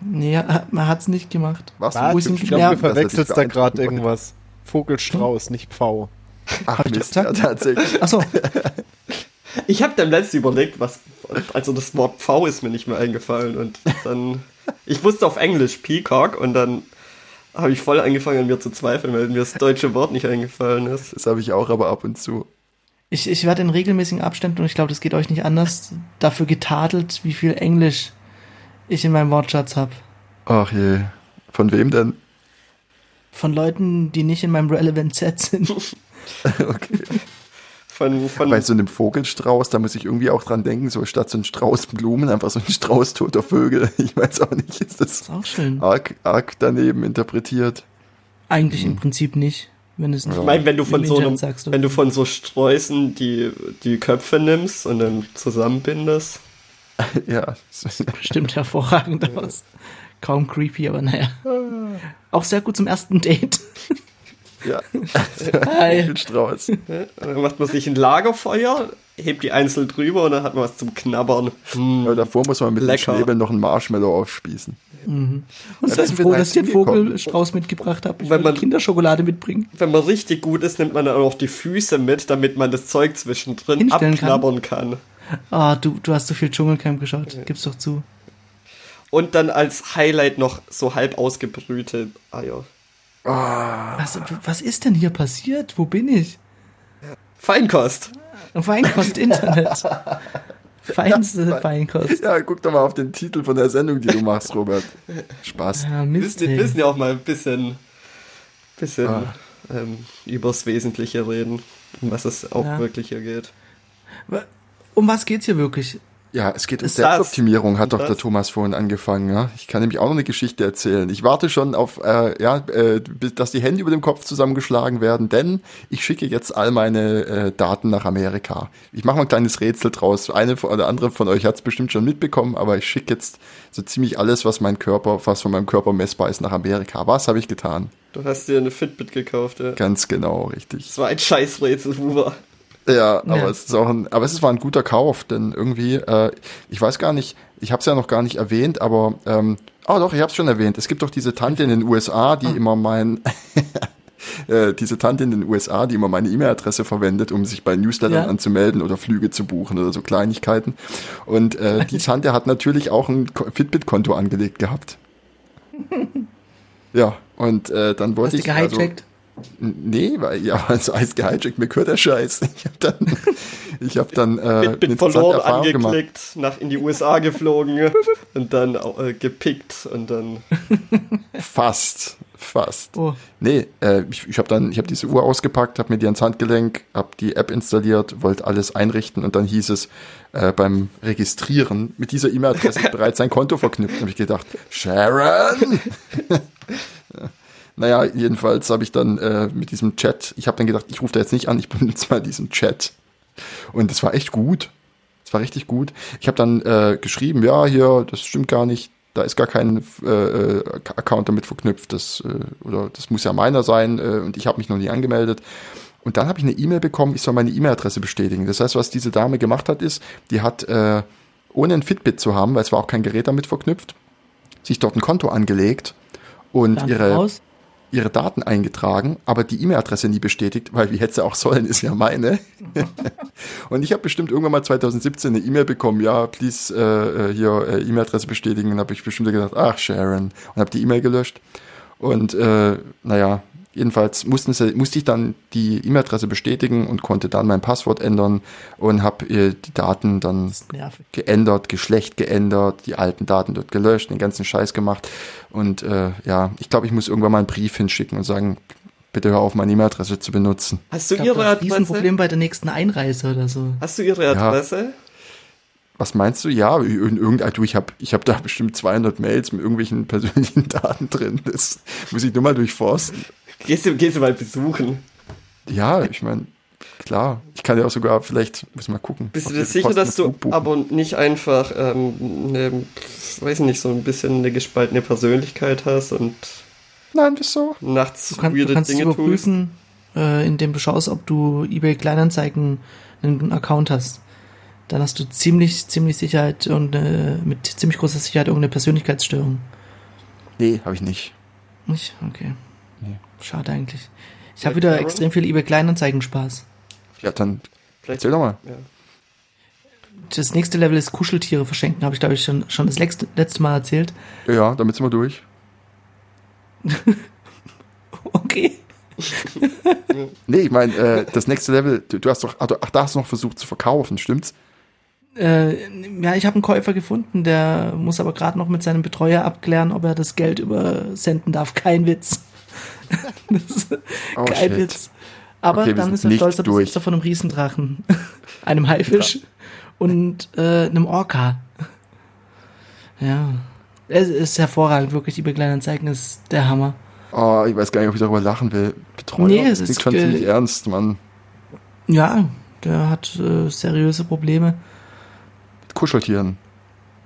Nee, man hat's nicht gemacht. Was? Wo Was? ist Ich denn glaube, du er verwechselst da gerade irgendwas. Vogelstrauß, nicht Pfau. Ach, ich Mist, ja, tatsächlich. Achso, Ich habe dann letztens überlegt, was. Also das Wort Pfau ist mir nicht mehr eingefallen und dann. Ich wusste auf Englisch Peacock und dann habe ich voll angefangen an mir zu zweifeln, weil mir das deutsche Wort nicht eingefallen ist. Das habe ich auch, aber ab und zu. ich, ich werde in regelmäßigen Abständen, und ich glaube, das geht euch nicht anders, dafür getadelt, wie viel Englisch ich in meinem Wortschatz habe. Ach je. Von wem denn? Von Leuten, die nicht in meinem Relevant Set sind. Okay. Von, von Bei so einem Vogelstrauß, da muss ich irgendwie auch dran denken, so statt so ein Strauß Blumen, einfach so ein Strauß toter Vögel. Ich weiß auch nicht, ist das Ist auch schön. arg, arg daneben interpretiert? Eigentlich im Prinzip nicht, wenn es nicht. ich meine, wenn du von so einem, sagst du. wenn du von so Sträußen die, die Köpfe nimmst und dann zusammenbindest. Ja. bestimmt hervorragend aus. Kaum creepy, aber naja. Auch sehr gut zum ersten Date. ja. Hi. Vogelstrauß. Dann macht man sich ein Lagerfeuer, hebt die einzeln drüber und dann hat man was zum Knabbern. Hm. Aber davor muss man mit Lecker. dem Schnäbel noch einen Marshmallow aufspießen. Und Ja, das wir froh, da dass ich den. Vogelstrauß mitgebracht habe. Ich Wenn man- Kinderschokolade mitbringen. Wenn man richtig gut ist, nimmt man dann auch die Füße mit, damit man das Zeug zwischendrin Hinstellen kann. abknabbern kann. Ah, du, du hast so viel Dschungelcamp geschaut. Gib's doch zu. Und dann als Highlight noch so halb ausgebrühte Eier. Was, was ist denn hier passiert? Wo bin ich? Feinkost. Feinkost-Internet. Feinste Feinkost. Ja, guck doch mal auf den Titel von der Sendung, die du machst, Robert. Spaß. Ja, Mist, Wir müssen ja auch mal ein bisschen, bisschen Ah. ähm, übers Wesentliche reden, um was es auch Ja. wirklich hier geht. Um was geht's hier wirklich? Ja, es geht um Ist das- Selbstoptimierung, hat doch das- der Thomas vorhin angefangen. Ja? Ich kann nämlich auch noch eine Geschichte erzählen. Ich warte schon auf, äh, ja, äh, bis- dass die Hände über dem Kopf zusammengeschlagen werden, denn ich schicke jetzt all meine äh, Daten nach Amerika. Ich mache mal ein kleines Rätsel draus. Eine von- oder andere von euch hat es bestimmt schon mitbekommen, aber ich schicke jetzt so ziemlich alles, was mein Körper, was von meinem Körper messbar ist, nach Amerika. Was habe ich getan? Du hast dir eine Fitbit gekauft, ja. Ganz genau, richtig. Das war ein Scheißrätsel, Huber. Ja, aber Ja. es ist auch ein, aber es war ein guter Kauf, denn irgendwie, äh, ich weiß gar nicht, Ich habe es ja noch gar nicht erwähnt, aber ähm, oh doch, ich habe es schon erwähnt. Es gibt doch diese Tante in den USA, die immer mein äh, diese Tante in den USA, die immer meine E-Mail-Adresse verwendet, um sich bei Newslettern Ja. anzumelden oder Flüge zu buchen oder so Kleinigkeiten. Und äh, die Tante hat natürlich auch ein Ko- Fitbit-Konto angelegt gehabt. Ja, und äh, dann wollte ich also? Nee, weil ja, also heißt gehijackt, mir gehört der Scheiß. Ich habe dann, ich habe dann äh, bin interessante verloren Erfahrung gemacht. angeklickt, nach in die USA geflogen und dann äh, gepickt und dann Fast, fast. Oh, Nee, äh, ich, ich habe dann, ich habe diese Uhr ausgepackt, habe mir die ans Handgelenk, habe die App installiert, wollte alles einrichten und dann hieß es äh, beim Registrieren mit dieser E-Mail-Adresse bereits ein Konto verknüpft. habe ich gedacht, Sharon. Ja. Naja, jedenfalls habe ich dann äh, mit diesem Chat, ich habe dann gedacht, ich rufe da jetzt nicht an, ich benutze mal diesen Chat. Und das war echt gut. Das war richtig gut. Ich habe dann äh, geschrieben, ja, hier, das stimmt gar nicht, da ist gar kein äh, äh, Account damit verknüpft, das, äh, oder das muss ja meiner sein äh, und ich habe mich noch nie angemeldet. Und dann habe ich eine E-Mail bekommen, ich soll meine E-Mail-Adresse bestätigen. Das heißt, was diese Dame gemacht hat, ist, die hat, äh, ohne ein Fitbit zu haben, weil es war auch kein Gerät damit verknüpft, sich dort ein Konto angelegt und Land ihre, raus. Ihre Daten eingetragen, aber die E-Mail-Adresse nie bestätigt, weil wie hätte sie auch sollen, ist ja meine. und ich habe bestimmt irgendwann mal 2017 eine E-Mail bekommen, ja, please äh, äh, hier äh, E-Mail-Adresse bestätigen. Und habe ich bestimmt gedacht, ach Sharon, und habe die E-Mail gelöscht. Und äh, naja, jedenfalls mussten sie, musste ich dann die E-Mail-Adresse bestätigen und konnte dann mein Passwort ändern und habe äh, die Daten dann geändert, Geschlecht geändert, die alten Daten dort gelöscht, den ganzen Scheiß gemacht. Und äh, ja, ich glaube, ich muss irgendwann mal einen Brief hinschicken und sagen, bitte hör auf, meine E-Mail-Adresse zu benutzen. Hast du Ich glaube, ihre das ist ein Adresse? Riesenproblem bei der nächsten Einreise oder so. Hast du ihre Ja. Adresse? Was meinst du? Ja, in irgendein, du, ich habe ich hab da bestimmt 200 Mails mit irgendwelchen persönlichen Daten drin. Das muss ich nur mal durchforsten. Gehst du, gehst du mal besuchen? Ja, ich meine, klar. Ich kann ja auch sogar vielleicht, muss mal gucken. Bist du dir wir sicher, Posten dass du aber nicht einfach, ähm, ne, weiß nicht, so ein bisschen eine gespaltene Persönlichkeit hast und Nein, das so. nachts Du, kann, du weirde kannst Dinge tust? überprüfen, äh, indem du schaust, ob du eBay Kleinanzeigen einen Account hast. Dann hast du ziemlich, ziemlich Sicherheit und äh, mit ziemlich großer Sicherheit irgendeine Persönlichkeitsstörung. Nee, habe ich nicht. Nicht? Okay. Nee. Schade eigentlich. Ich habe wieder Aaron? extrem viel eBay Kleinanzeigen Spaß. Ja, dann Vielleicht, erzähl doch mal. ja. Das nächste Level ist Kuscheltiere verschenken, habe ich glaube ich schon, schon das letzte, letzte Mal erzählt. Ja, damit sind wir durch. Okay. Nee, ich meine, äh, das nächste Level, du, du hast doch, ach, du- ach, da hast du noch versucht zu verkaufen, stimmt's? Äh, ja, ich habe einen Käufer gefunden, der muss aber gerade noch mit seinem Betreuer abklären, ob er das Geld übersenden darf. Kein Witz. das ist Oh, kein shit. Witz. Aber Okay, dann ist er stolzer durch. Besitzer von einem Riesendrachen, einem Haifisch und äh, einem Orca. Ja. Es ist hervorragend, wirklich. Die Kleinanzeigen ist der Hammer. Oh, ich weiß gar nicht, ob ich darüber lachen will. Betreuer, Nee, es ist schon ziemlich ernst, Mann. Ja, der hat äh, seriöse Probleme. Mit Kuscheltieren.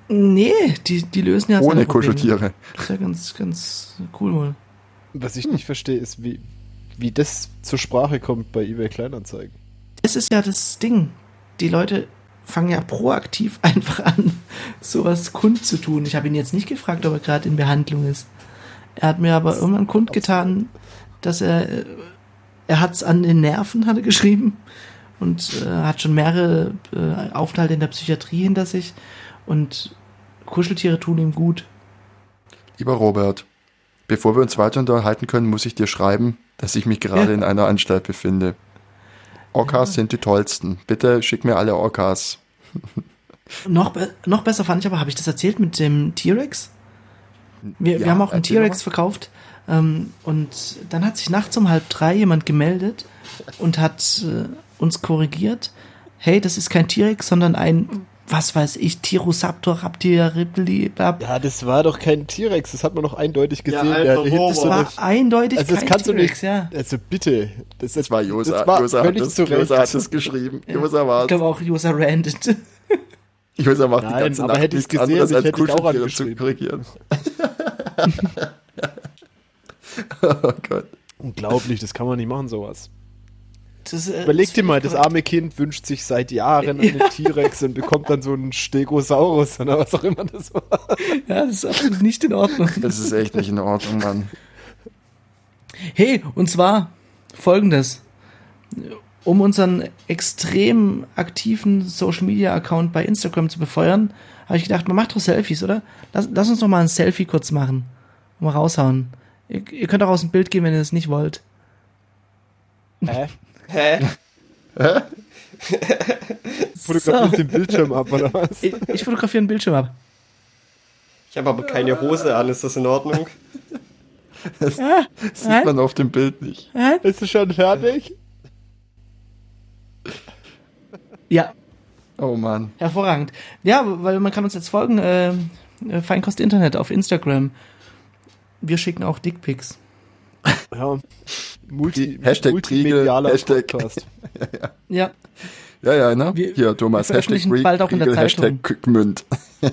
Nee, die, die lösen ja Ohne. Kuscheltiere. Das ist ja ganz, ganz cool wohl. Was ich nicht verstehe, ist, wie, wie das zur Sprache kommt bei eBay Kleinanzeigen. Das ist ja das Ding. Die Leute fangen ja proaktiv einfach an, sowas kundzutun. Ich habe ihn jetzt nicht gefragt, ob er gerade in Behandlung ist. Er hat mir aber irgendwann kundgetan, dass er, äh, er hat's an den Nerven, hat er geschrieben, und äh, hat schon mehrere äh, Aufenthalte in der Psychiatrie hinter sich und Kuscheltiere tun ihm gut. Lieber Robert, bevor wir uns weiter unterhalten können, muss ich dir schreiben, dass ich mich gerade Ja. in einer Anstalt befinde. Orcas sind die tollsten. Bitte schick mir alle Orcas. Noch, be noch besser fand ich aber, habe ich das erzählt mit dem T-Rex? Wir, wir Ja, haben auch einen T-Rex verkauft ähm, und dann hat sich nachts um halb drei jemand gemeldet und hat äh, uns korrigiert. Hey, das ist kein T-Rex, sondern ein, was weiß ich, Tirosaptor, Raptor, Ripley. Ja, das war doch kein T-Rex, das hat man doch eindeutig Ja, gesehen. Alter, Der hinten Robert. so Das war eindeutig also das kein kannst du nicht. Ja. Also bitte. Das, Das war Josa. Das war Josa, hat das. Josa hat es geschrieben. Josa war Ich glaube auch User Randed. Josa macht die Nein, ganze aber Nacht hätte nichts gesehen, anderes ich als hätte dich auch Kuscheltiere zu korrigieren. oh Gott. Unglaublich, das kann man nicht machen, sowas. Das, äh, Überleg dir mal, das arme Kind wünscht sich seit Jahren einen T-Rex und bekommt dann so einen Stegosaurus oder was auch immer das war. Ja, das ist absolut nicht in Ordnung. Das ist echt nicht in Ordnung, Mann. Hey, und zwar folgendes. Um unseren extrem aktiven Social Media Account bei Instagram zu befeuern, habe ich gedacht, man macht doch Selfies, oder? Lass, lass uns doch mal ein Selfie kurz machen. Und mal raushauen. Ihr, ihr könnt auch aus dem Bild gehen, wenn ihr das nicht wollt. Hä? Hä? Fotografiert den Bildschirm ab oder was? Ich, ich fotografiere einen Bildschirm ab. Ich habe aber keine Hose an, ist das in Ordnung? Das Ah, sieht man auf dem Bild nicht. Ist es schon fertig? Ja, Oh Mann. hervorragend. Ja, weil man kann uns jetzt folgen, äh, äh, Feinkost Internet auf Instagram. Wir schicken auch Dickpics. Ja. Multi, Hashtag multimedialer Hashtag- Podcast. Ja, Ja, ja, ne? Wir- Hier, Thomas, Hashtag bald auch in der Zeitung. Hashtag Gmünd.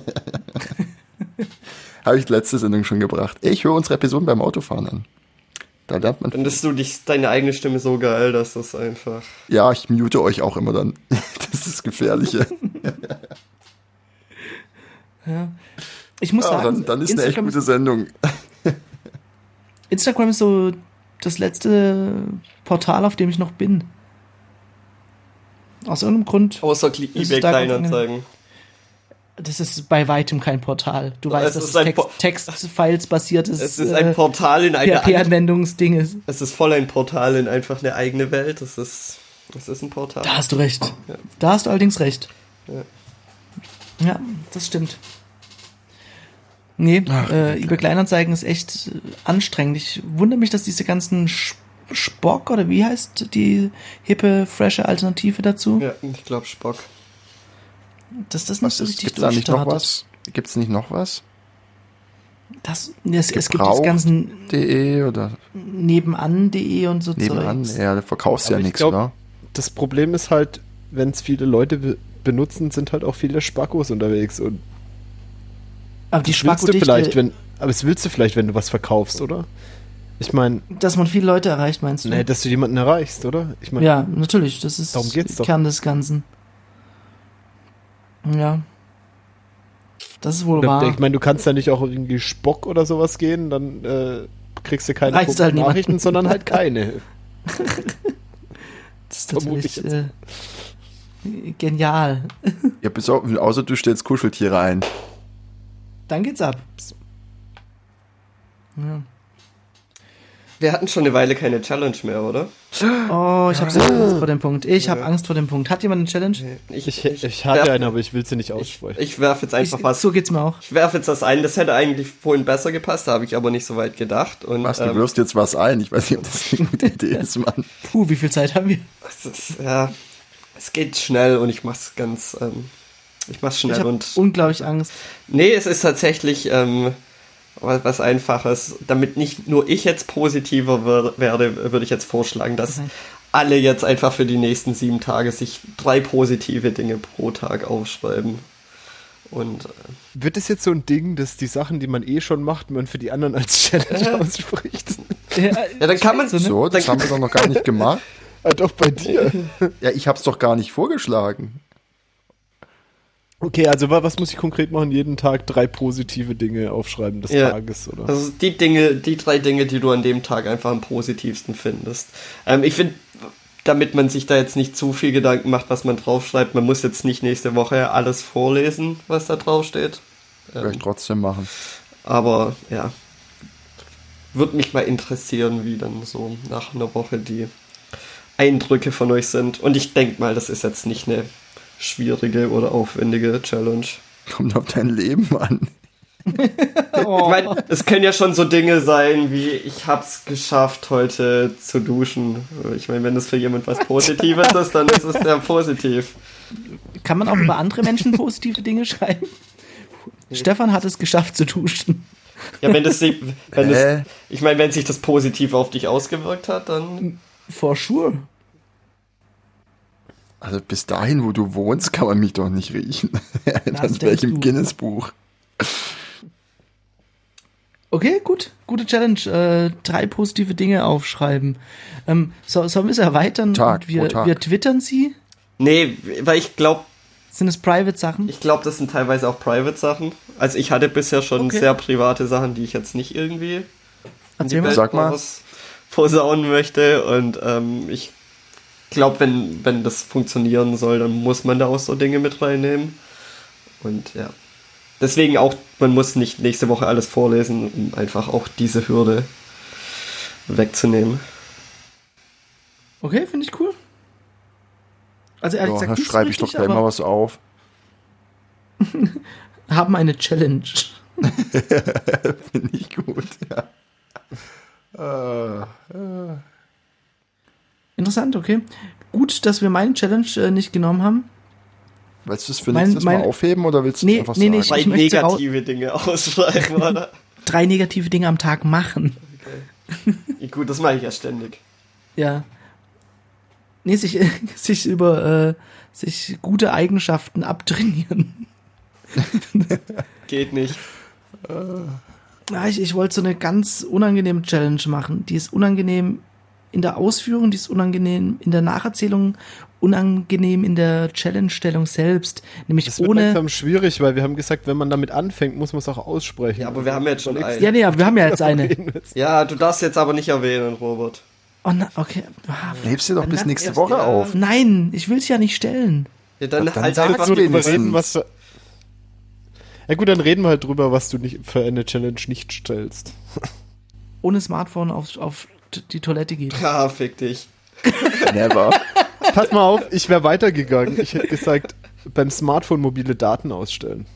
Habe ich letzte Sendung schon gebracht. Ich höre unsere Episoden beim Autofahren an. Da lernt man. Findest du dich, deine eigene Stimme so geil, dass das einfach. Ja, ich mute euch auch immer dann. Das ist das Gefährliche. ich muss Ja, sagen, dann, dann ist eine echt Instagram, gute Sendung. Instagram ist so das letzte Portal, auf dem ich noch bin. Aus irgendeinem Grund. Außer Kli- eBay Kleinanzeigen. Das ist bei weitem kein Portal. Du weißt, dass ist es ein Text, Textfiles basiertes Es ist ein Portal in eine andere, PHP-Anwendungsding ist. Es ist voll ein Portal in einfach eine eigene Welt. Es ist, es ist ein Portal. Da hast du recht. Ja. Da hast du allerdings recht. Ja. Ja, das stimmt. Nee, Ach, äh, eBay Kleinanzeigen ist echt äh, anstrengend. Ich wundere mich, dass diese ganzen Spock oder wie heißt die hippe, frische Alternative dazu, Ja, ich glaube Spock. dass das nicht Was so ist, richtig gibt's da nicht noch was? Gibt's nicht noch was? Das, es, es gibt das ganzen De oder nebenan.de und so nebenan? Zeugs. Ja, da verkaufst du ja nichts, glaub- oder? Das Problem ist halt, wenn es viele Leute be benutzen, sind halt auch viele Spackos unterwegs. Und Aber die das willst du Spakodichte, vielleicht, wenn, aber das willst du vielleicht, wenn du was verkaufst, oder? Ich meine, dass man viele Leute erreicht, meinst du? nee, dass du jemanden erreichst, oder? Ich meine, Ja, natürlich. Das ist Darum geht's doch. Kern des Ganzen. Ja. Das ist wohl wahr. ich meine, du kannst ja nicht auch irgendwie Spock oder sowas gehen, dann äh, kriegst du keine Reicht halt. Nachrichten, sondern halt keine. das ist natürlich ich äh, genial. Ja, bis auf, außer du stellst Kuscheltiere ein. Dann geht's ab. Ja. Wir hatten schon eine Weile keine Challenge mehr, oder? Oh, ich habe so Angst vor dem Punkt. Ich habe Ja. Angst vor dem Punkt. Hat jemand eine Challenge? Ich, ich hatte werf- einen, aber ich will sie nicht Ich, aussprechen. ich werfe jetzt einfach Ich, was. so geht's mir auch. Ich werfe jetzt das ein. Das hätte eigentlich vorhin besser gepasst, da habe ich aber nicht so weit gedacht. Und, Was, du ähm, wirfst jetzt was ein? Ich weiß nicht, ob das eine gute Idee ist, Mann. Puh, wie viel Zeit haben wir? es ist, ja, es geht schnell und ich mach's ganz, ähm, ich mach's Ich schnell habe und unglaublich Angst. Nee, es ist tatsächlich ähm, was, was Einfaches. Damit nicht nur ich jetzt positiver wer werde, würde ich jetzt vorschlagen, dass Mhm. alle jetzt einfach für die nächsten sieben Tage sich drei positive Dinge pro Tag aufschreiben. Und äh, Wird es jetzt so ein Ding, dass die Sachen, die man eh schon macht, man für die anderen als Challenge ausspricht? Ja, ja, dann kann man so, ne? So, das haben wir doch noch gar nicht gemacht. Ah, doch bei dir. Ja, ich hab's doch gar nicht vorgeschlagen. Okay, also wa- was muss ich konkret machen? Jeden Tag drei positive Dinge aufschreiben des Ja. Tages, oder? also die Dinge, die drei Dinge, die du an dem Tag einfach am positivsten findest. Ähm, ich finde, damit man sich da jetzt nicht zu viel Gedanken macht, was man draufschreibt, man muss jetzt nicht nächste Woche alles vorlesen, was da drauf steht. Würde ich trotzdem machen. Aber ja, würde mich mal interessieren, wie dann so nach einer Woche die Eindrücke von euch sind. Und ich denke mal, das ist jetzt nicht eine schwierige oder aufwendige Challenge. Kommt auf dein Leben an. Oh. Ich meine, es können ja schon so Dinge sein wie, ich hab's geschafft, heute zu duschen. Ich meine, wenn das für jemand was Positives ist, dann ist es sehr positiv. Kann man auch über andere Menschen positive Dinge schreiben? Stefan hat es geschafft zu duschen. Ja, wenn das, wenn das ich meine, wenn sich das positiv auf dich ausgewirkt hat, dann For sure. Also bis dahin, wo du wohnst, kann man mich doch nicht riechen. das wäre ich im. Guinness-Buch. Okay, gut. Gute Challenge. Äh, drei positive Dinge aufschreiben. Ähm, so, sollen wir es erweitern? Tag, Und wir, pro Tag. wir twittern sie? Nee, weil ich glaube, Sind es Private-Sachen? ich glaube, das sind teilweise auch Private-Sachen. Also ich hatte bisher schon Okay. sehr private Sachen, die ich jetzt nicht irgendwie in die Erzähl mal. Welt Sag mal. posaunen möchte. Und ähm, ich glaube, wenn, wenn das funktionieren soll, dann muss man da auch so Dinge mit reinnehmen. Und ja. Deswegen auch, man muss nicht nächste Woche alles vorlesen, um einfach auch diese Hürde wegzunehmen. Okay, finde ich cool. Also ehrlich Ja, gesagt, da nicht schreibe ich doch gleich mal aber was auf. haben eine Challenge. Finde ich gut, ja. Äh, Interessant, okay. Gut, dass wir meine Challenge äh, nicht genommen haben. willst du es für Mein- nächstes Mal aufheben oder willst du Nee, es einfach nee, nee, sagen? Ich Zwei möchte rau- negative Dinge ausschreiben, oder? Drei negative Dinge am Tag machen. Gut, das mache ich ja ständig. Ja. Nee, sich, sich über äh, sich gute Eigenschaften abtrainieren. Geht nicht. Ja, ich, ich wollte so eine ganz unangenehme Challenge machen. Die ist unangenehm in der Ausführung, die ist unangenehm in der Nacherzählung, unangenehm in der Challenge-Stellung selbst. Nämlich Das wird ohne. langsam schwierig, weil wir haben gesagt, wenn man damit anfängt, muss man es auch aussprechen. Ja, aber wir haben jetzt schon einen. Ja, nee, aber wir haben ja jetzt eine. Ja, du darfst jetzt aber nicht erwähnen, Robert. Oh, na, okay. Ah, Hebst du doch bis nächste Woche ja. auf. Nein, ich will es ja nicht stellen. Ja, dann, Dann halt einfach drüber reden, was du. Ja gut, dann reden wir halt drüber, was du nicht für eine Challenge nicht stellst. Ohne Smartphone auf, auf die Toilette geht. Ja, fick dich. Never. Pass mal auf, ich wäre weitergegangen. Ich hätte gesagt, beim Smartphone mobile Daten ausstellen.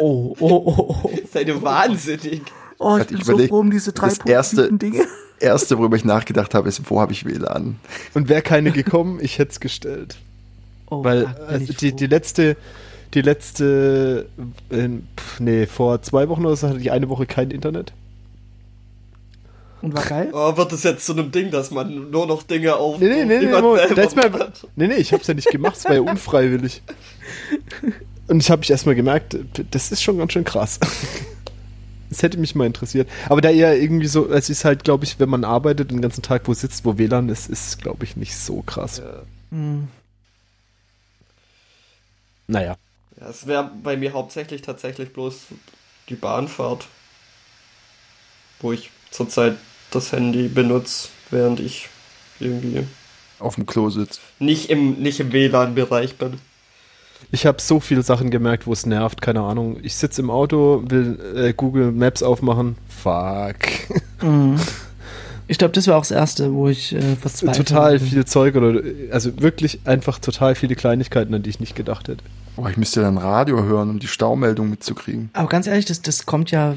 Oh, oh, oh, oh. Seid ihr wahnsinnig? Oh, ich Hat bin ich so überlegt, froh um diese drei das erste- Dinge. Erste, worüber ich nachgedacht habe, ist, wo habe ich WLAN? Und wäre keine gekommen, ich hätte es gestellt. Oh, Weil also ich die, die letzte, die letzte, äh, pf, nee, vor zwei Wochen oder so hatte ich eine Woche kein Internet. Und war geil? Oh, wird das jetzt zu einem Ding, dass man nur noch Dinge auf. Nee, nee, nee, nee, Moment, selber da ist mir, macht? nee, nee, ich hab's ja nicht gemacht, es war ja unfreiwillig. Und ich habe ich erstmal gemerkt, das ist schon ganz schön krass. Das hätte mich mal interessiert. Aber da eher irgendwie so, es ist halt, glaube ich, wenn man arbeitet den ganzen Tag wo sitzt, wo WLAN ist, ist, glaube ich, nicht so krass. Hm. Naja. Ja, es wäre bei mir hauptsächlich tatsächlich bloß die Bahnfahrt, wo ich zurzeit das Handy benutze, während ich irgendwie Auf dem Klo sitzt. nicht im, nicht im WLAN-Bereich bin. Ich habe so viele Sachen gemerkt, wo es nervt, keine Ahnung. Ich sitze im Auto, will äh, Google Maps aufmachen. Fuck. Mhm. Ich glaube, das war auch das Erste, wo ich äh, verzweifelt total bin. viel Zeug oder also wirklich einfach total viele Kleinigkeiten, an die ich nicht gedacht hätte. Oh, ich müsste dann Radio hören, um die Staumeldung mitzukriegen. Aber ganz ehrlich, das, das kommt ja,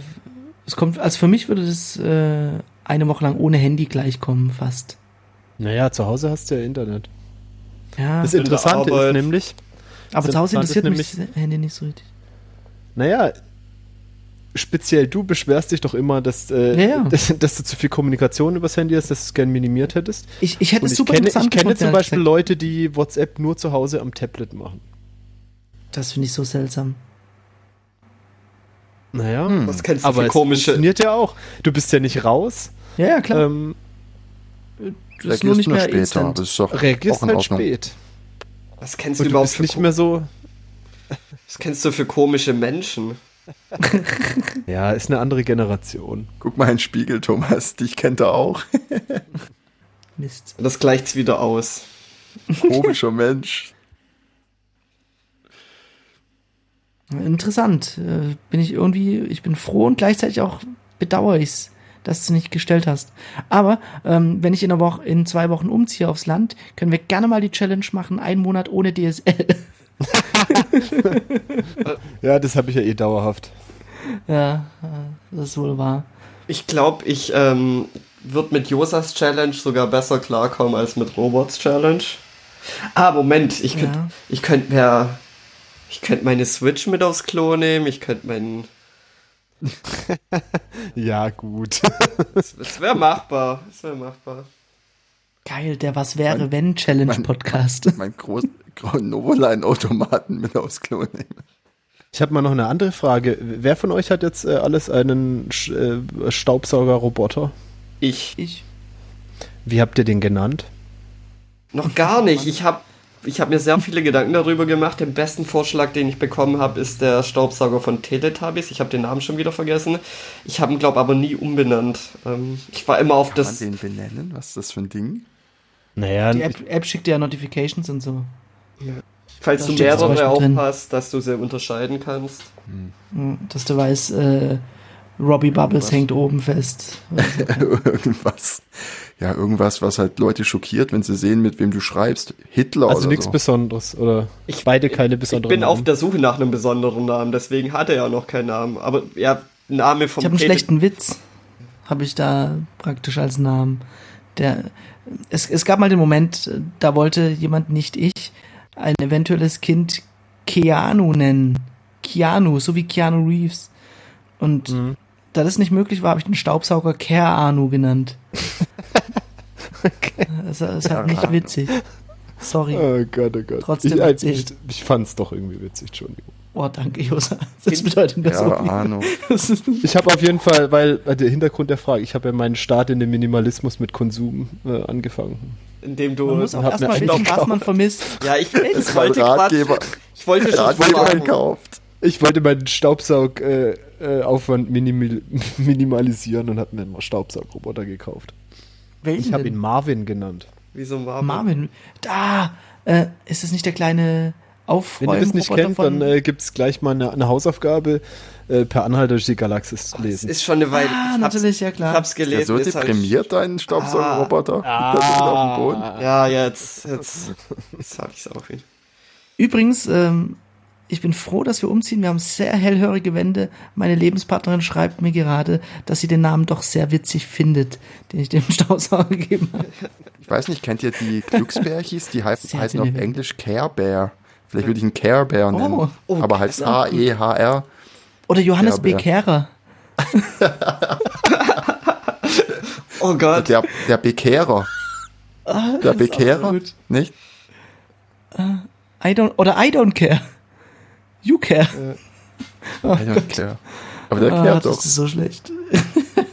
es kommt, also für mich würde das äh, eine Woche lang ohne Handy gleichkommen, fast. Naja, zu Hause hast du ja Internet. Ja, Das Interessante ist nämlich, aber zu Hause interessiert ist mich das Handy nicht so richtig. naja, speziell du beschwerst dich doch immer, dass, äh, Ja, ja. dass, dass du zu viel Kommunikation übers Handy hast, dass du es gern minimiert hättest. Ich, ich hätte Und es ich super kenne, ich interessant kenne gefunden, zum Beispiel gesagt. Leute, die WhatsApp nur zu Hause am Tablet machen. Das finde ich so seltsam. Naja, Hm. Was kennst du aber für es komische. funktioniert ja auch. Du bist ja nicht raus. Ja, ja, klar. Ähm, das ist nur nicht mehr später, instant. das ist doch reagierst auch in halt Ordnung. spät. Was kennst du du überhaupt bist für nicht mehr so. Was kennst du für komische Menschen? Ja, ist eine andere Generation. Guck mal in den Spiegel, Thomas. Dich kennt er auch. Mist. Das gleicht's wieder aus. Komischer Mensch. Interessant. Äh, bin ich irgendwie, ich bin froh und gleichzeitig auch bedauere ich's, dass du nicht gestellt hast. Aber ähm, wenn ich in einer Woche, in zwei Wochen umziehe aufs Land, können wir gerne mal die Challenge machen, einen Monat ohne DSL. Ja, das habe ich ja eh dauerhaft. ja, äh, das ist wohl wahr. Ich glaube, ich ähm, würde mit Josas Challenge sogar besser klarkommen als mit Roberts Challenge. Ah, Moment, ich könnte Ja. ich könnt mir ich könnte meine Switch mit aufs Klo nehmen, ich könnte meinen Ja, gut. es wäre machbar, es wäre machbar. Geil, der Was wäre wenn Challenge mein- Podcast. Mein großen Novoline-Automaten mit aufs Klo nehmen. Ich habe mal noch eine andere Frage. Wer von euch hat jetzt äh, alles einen Sch äh, Staubsaugerroboter? Ich. Ich. Wie habt ihr den genannt? Noch gar nicht. Ich habe ich hab mir sehr viele Gedanken darüber gemacht. Den besten Vorschlag, den ich bekommen habe, ist der Staubsauger von Teletubbies. Ich habe den Namen schon wieder vergessen. Ich habe ihn, glaube aber nie umbenannt. Ähm, ich war immer auf Kann das. man den benennen? Was ist das für ein Ding? Naja, Die App, App schickt dir ja Notifications und so. Falls Da du mehrere aufpasst, dass du sie unterscheiden kannst. Hm, Dass du weißt, äh, Robbie Bubbles Was? hängt oben fest. irgendwas. Ja, irgendwas, was halt Leute schockiert, wenn sie sehen, mit wem du schreibst. Hitler also oder nichts so. Besonderes. Oder Ich- beide keine Ich besonderen bin auf Namen. der Suche nach einem besonderen Namen, deswegen hat er ja noch keinen Namen. Aber ja, Name vom Ich habe einen schlechten Witz, habe ich da praktisch als Namen. Der, es, es gab mal den Moment, da wollte jemand, nicht ich, ein eventuelles Kind Keanu nennen. Keanu, so wie Keanu Reeves. Und Mhm. da das nicht möglich war, habe ich den Staubsauger Keanu genannt. Das ist halt nicht witzig. Sorry. Oh Gott, oh Gott. Trotzdem ich, witzig. ich, ich fand's doch irgendwie witzig, Entschuldigung. Oh, danke, Josa. Das bedeutet mir so Ja, viel. Ahnung. Das Ich habe auf jeden Fall, weil äh, der Hintergrund der Frage, ich habe ja meinen Start in den Minimalismus mit Konsum äh, angefangen. indem du. Man muss auch erstmal mir wissen, was man vermisst. ja, ich, ich Das wollte. Ratgeber. Ich wollte schon Ratgeber fragen. gekauft. Ich wollte meinen Staubsaug-Aufwand äh, minimal, minimalisieren und habe mir einen Staubsaugroboter gekauft. Welchen Ich habe ihn Marvin genannt. Wieso Marvin? Marvin. Da! Äh, ist es nicht der kleine Wenn Aufräumen ihr das nicht kennt, dann äh, gibt es gleich mal eine, eine Hausaufgabe äh, per Anhalter durch die Galaxis Das lesen. ist schon eine Weile. Ah, ich hab's- natürlich, ja klar. Ich hab's gelesen. Der so ist halt- deprimiert, dein Staubsaugerroboter. Ah. Das ist auf dem Boden. Ja, jetzt, jetzt, jetzt hab ich's auch wieder. Übrigens, ähm, ich bin froh, dass wir umziehen. Wir haben sehr hellhörige Wände. Meine Lebenspartnerin schreibt mir gerade, dass sie den Namen doch sehr witzig findet, den ich dem Staubsauger gegeben habe. Ich weiß nicht, kennt ihr die Glücksbärchis? Die heißen, Sehr heißen auf. Englisch Care Bear. Vielleicht würde ich ihn Care Bear nennen. Oh, oh, aber heißt. H-E-H-R. Oder Johannes Ja, B. Kehrer. Oh Gott. Der, der Bekehrer. der Bekehrer, nicht? I don't, oder I don't care. You care. I don't care. Aber der ah, kehrt das doch. ist so schlecht.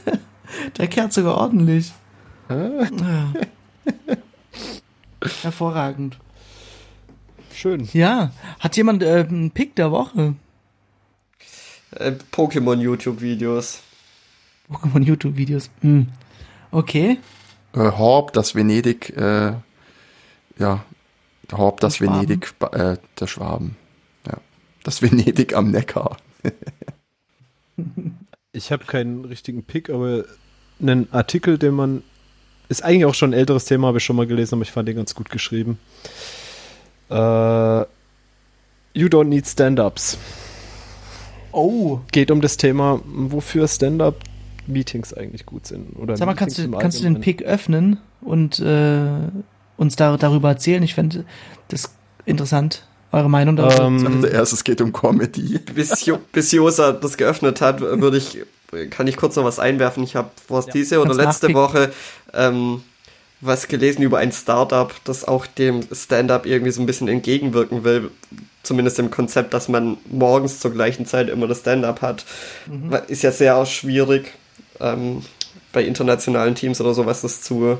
der kehrt sogar ordentlich. Ja. Hervorragend. Schön. Ja, hat jemand äh, einen Pick der Woche? Äh, Pokémon YouTube-Videos. Pokémon YouTube-Videos. Hm. Okay. Äh, Horb, das Venedig, äh, ja, Horb, das Schwaben. Venedig äh, der Schwaben. Das Venedig am Neckar. Ich habe keinen richtigen Pick, aber einen Artikel, den man. Ist eigentlich auch schon ein älteres Thema, habe ich schon mal gelesen, aber ich fand den ganz gut geschrieben. Äh, you don't need Stand-ups. Oh. Geht um das Thema, wofür Stand-up-Meetings eigentlich gut sind. Oder Sag mal, kannst Meetings du, kannst du den. Pick öffnen und äh, uns da, darüber erzählen? Ich fände das interessant, eure Meinung darüber. Ähm, Zuerst, es geht um Comedy. Bis, jo bis Josa das geöffnet hat, würde ich, kann ich kurz noch was einwerfen. Ich habe was diese oder letzte. Woche ähm, was gelesen über ein Startup, das auch dem Stand-up irgendwie so ein bisschen entgegenwirken will. Zumindest im Konzept, dass man morgens zur gleichen Zeit immer das Stand-up hat. Ist ja sehr schwierig, ähm, bei internationalen Teams oder sowas das zu,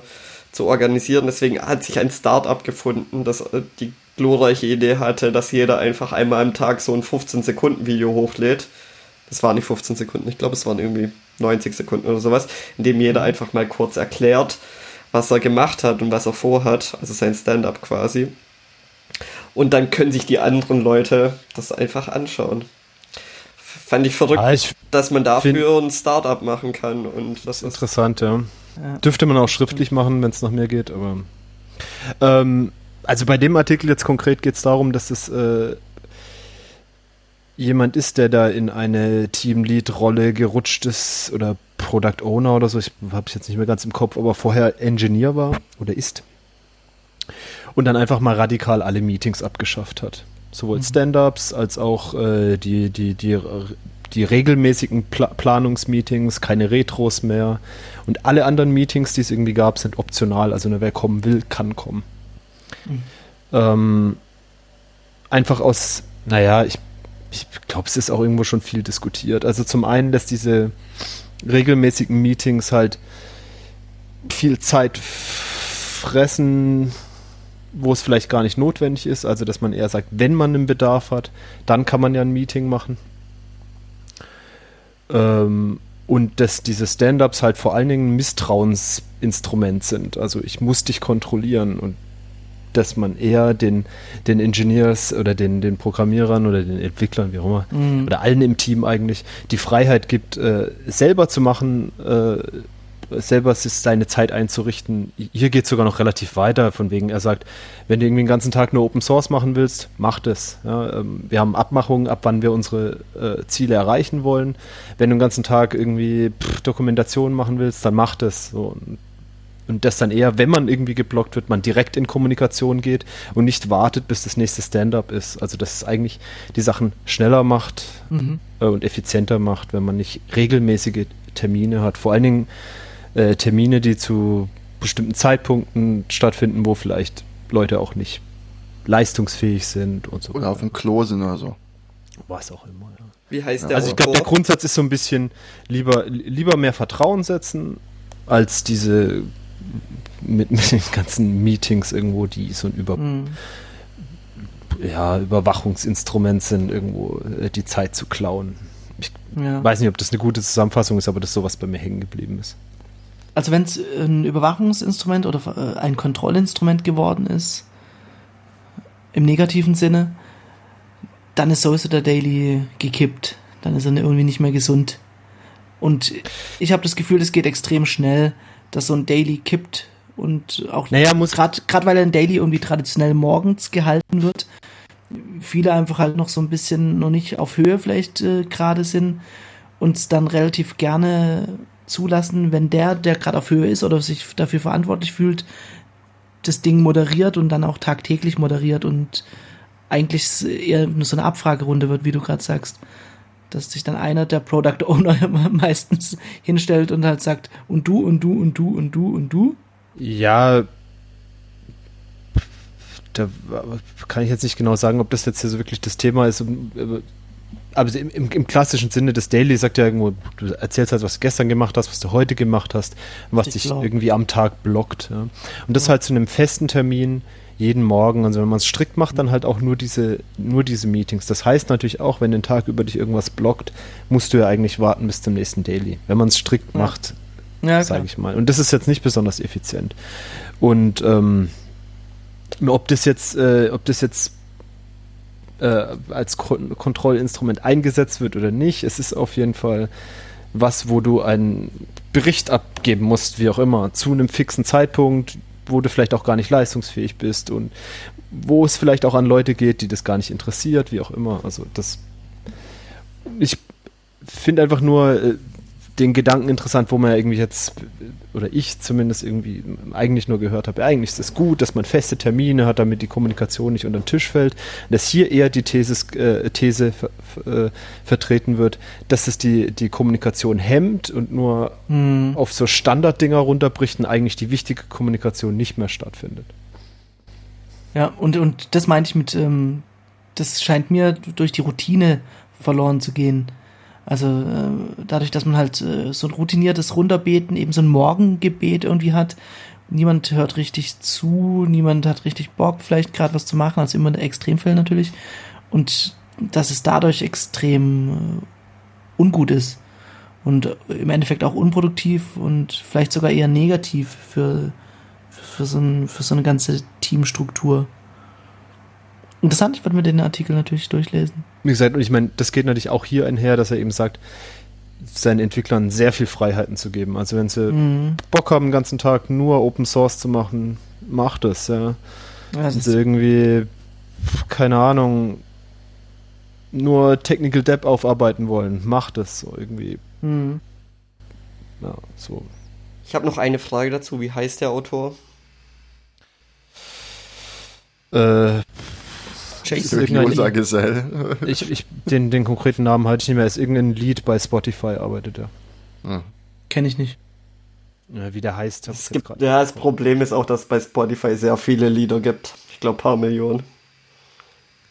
zu organisieren. Deswegen hat sich ein Startup gefunden, das äh, die glorreiche Idee hatte, dass jeder einfach einmal am Tag so ein 15-Sekunden-Video hochlädt. Das waren nicht 15 Sekunden, ich glaube, es waren irgendwie 90 Sekunden oder sowas, in dem jeder einfach mal kurz erklärt, was er gemacht hat und was er vorhat, also sein Stand-up quasi. Und dann können sich die anderen Leute das einfach anschauen. Fand ich verrückt, Ah, ich dass man dafür ein Startup machen kann und das ist Interessant, ja. Ja. Dürfte man auch schriftlich machen, wenn es nach mir geht, aber. Ähm, also bei dem Artikel jetzt konkret geht es darum, dass es äh, jemand ist, der da in eine Teamlead-Rolle gerutscht ist oder Product Owner oder so. Ich habe es jetzt nicht mehr ganz im Kopf, aber vorher Engineer war oder ist. Und dann einfach mal radikal alle Meetings abgeschafft hat. Sowohl Stand-ups als auch äh, die, die, die, die regelmäßigen Pla Planungsmeetings, keine Retros mehr. Und alle anderen Meetings, die es irgendwie gab, sind optional. Also nur wer kommen will, kann kommen. Ähm, einfach aus, naja, ich ich glaube, es ist auch irgendwo schon viel diskutiert. Also zum einen, dass diese regelmäßigen Meetings halt viel Zeit fressen, wo es vielleicht gar nicht notwendig ist. Also dass man eher sagt, wenn man einen Bedarf hat, dann kann man ja ein Meeting machen. Ähm, und dass diese Stand-ups halt vor allen Dingen ein Misstrauensinstrument sind. Also ich muss dich kontrollieren und dass man eher den, den Engineers oder den, den Programmierern oder den Entwicklern, wie auch immer, mhm. oder allen im Team eigentlich die Freiheit gibt, äh, selber zu machen, äh, selber seine Zeit einzurichten. Hier geht es sogar noch relativ weiter, von wegen, er sagt, wenn du irgendwie den ganzen Tag nur Open Source machen willst, mach das. Ja, ähm, wir haben Abmachungen, ab wann wir unsere äh, Ziele erreichen wollen. Wenn du den ganzen Tag irgendwie pff, Dokumentation machen willst, dann mach das. So, und das dann eher, wenn man irgendwie geblockt wird, man direkt in Kommunikation geht und nicht wartet, bis das nächste Stand-up ist. Also dass es eigentlich die Sachen schneller macht mhm. äh, und effizienter macht, wenn man nicht regelmäßige Termine hat. Vor allen Dingen äh, Termine, die zu bestimmten Zeitpunkten stattfinden, wo vielleicht Leute auch nicht leistungsfähig sind und so. Oder auf dem Klo sind oder so. Was auch immer, ja. Wie heißt der? Also ich glaube, der Grundsatz ist so ein bisschen lieber, lieber mehr Vertrauen setzen, als diese mit, mit den ganzen Meetings irgendwo, die so ein Über, mhm. ja, Überwachungsinstrument sind, irgendwo äh, die Zeit zu klauen. Ich ja. weiß nicht, ob das eine gute Zusammenfassung ist, aber das ist sowas bei mir hängen geblieben ist. Also wenn es ein Überwachungsinstrument oder äh, ein Kontrollinstrument geworden ist, im negativen Sinne, dann ist sowieso der Daily gekippt. Dann ist er irgendwie nicht mehr gesund. Und ich habe das Gefühl, es geht extrem schnell, dass so ein Daily kippt und auch naja, muss gerade weil ein Daily irgendwie traditionell morgens gehalten wird, viele einfach halt noch so ein bisschen noch nicht auf Höhe vielleicht äh, gerade sind und es dann relativ gerne zulassen, wenn der, der gerade auf Höhe ist oder sich dafür verantwortlich fühlt, das Ding moderiert und dann auch tagtäglich moderiert und eigentlich eher nur so eine Abfragerunde wird, wie du gerade sagst dass sich dann einer der Product Owner meistens hinstellt und halt sagt, und du, und du, und du, und du, und du. Ja, da kann ich jetzt nicht genau sagen, ob das jetzt hier so wirklich das Thema ist. Aber im, im, im klassischen Sinne des Daily sagt ja irgendwo, du erzählst halt, was du gestern gemacht hast, was du heute gemacht hast, was dich irgendwie am Tag blockt. Ja. Und das ja. halt zu einem festen Termin, jeden Morgen. Also wenn man es strikt macht, dann halt auch nur diese, nur diese Meetings. Das heißt natürlich auch, wenn den Tag über dich irgendwas blockt, musst du ja eigentlich warten bis zum nächsten Daily. Wenn man es strikt ja. macht, ja, sage ich mal. Und das ist jetzt nicht besonders effizient. Und ähm, ob das jetzt, äh, ob das jetzt äh, als Kon Kontrollinstrument eingesetzt wird oder nicht, es ist auf jeden Fall was, wo du einen Bericht abgeben musst, wie auch immer, zu einem fixen Zeitpunkt, wo du vielleicht auch gar nicht leistungsfähig bist und wo es vielleicht auch an Leute geht, die das gar nicht interessiert, wie auch immer. Also das, ich finde einfach nur äh, den Gedanken interessant, wo man ja irgendwie jetzt, oder ich zumindest irgendwie eigentlich nur gehört habe, eigentlich ist es gut, dass man feste Termine hat, damit die Kommunikation nicht unter den Tisch fällt. Dass hier eher die Thesis, äh, These äh, vertreten wird, dass es die, die Kommunikation hemmt und nur hm. auf so Standarddinger runterbricht und eigentlich die wichtige Kommunikation nicht mehr stattfindet. Ja, und, und das meinte ich mit, ähm, das scheint mir durch die Routine verloren zu gehen also äh, dadurch, dass man halt äh, so ein routiniertes Runterbeten, eben so ein Morgengebet irgendwie hat, niemand hört richtig zu, niemand hat richtig Bock, vielleicht gerade was zu machen, also immer in Extremfällen natürlich. Und dass es dadurch extrem äh, ungut ist und im Endeffekt auch unproduktiv und vielleicht sogar eher negativ für, für, so, ein, für so eine ganze Teamstruktur. Interessant, ich werde mir den Artikel natürlich durchlesen. Wie gesagt, und ich meine, das geht natürlich auch hier einher, dass er eben sagt, seinen Entwicklern sehr viel Freiheiten zu geben. Also wenn sie mhm. Bock haben, den ganzen Tag nur Open Source zu machen, macht es, ja. wenn sie irgendwie, keine Ahnung, nur Technical Debt aufarbeiten wollen, macht es so irgendwie. Mhm. Ja, so. Ich habe noch eine Frage dazu. Wie heißt der Autor? Äh, Jason Gesell. ich, ich, den, den konkreten Namen halte ich nicht mehr. Er ist irgendein Lied bei Spotify, arbeitet er. Hm. Kenne ich nicht. Ja, wie der heißt. Es gibt, ja, das Problem ist auch, dass es bei Spotify sehr viele Lieder gibt. Ich glaube, paar Millionen.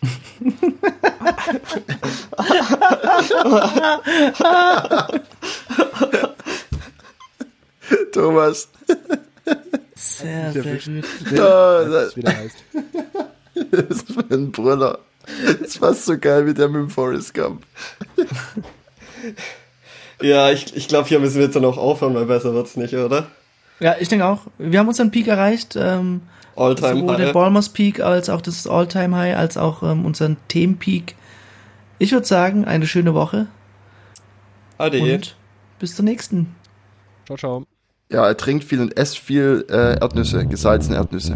Thomas. Sehr, sehr gut. Nee, Ja, was es wieder heißt. Das ist für ein Brüller. Das ist fast so geil wie der mit dem Forrest Gump. Ja, ich, ich glaube, hier müssen wir jetzt dann auch aufhören, weil besser wird's nicht, oder? Ja, ich denke auch. Wir haben unseren Peak erreicht. Ähm, Alltime sowohl den High. Balmers Peak als auch das All-Time High, als auch ähm, unseren Themenpeak. Ich würde sagen, eine schöne Woche Ade. und bis zur nächsten. Ciao, ciao. Ja, er trinkt viel und esst viel äh, Erdnüsse, gesalzene Erdnüsse.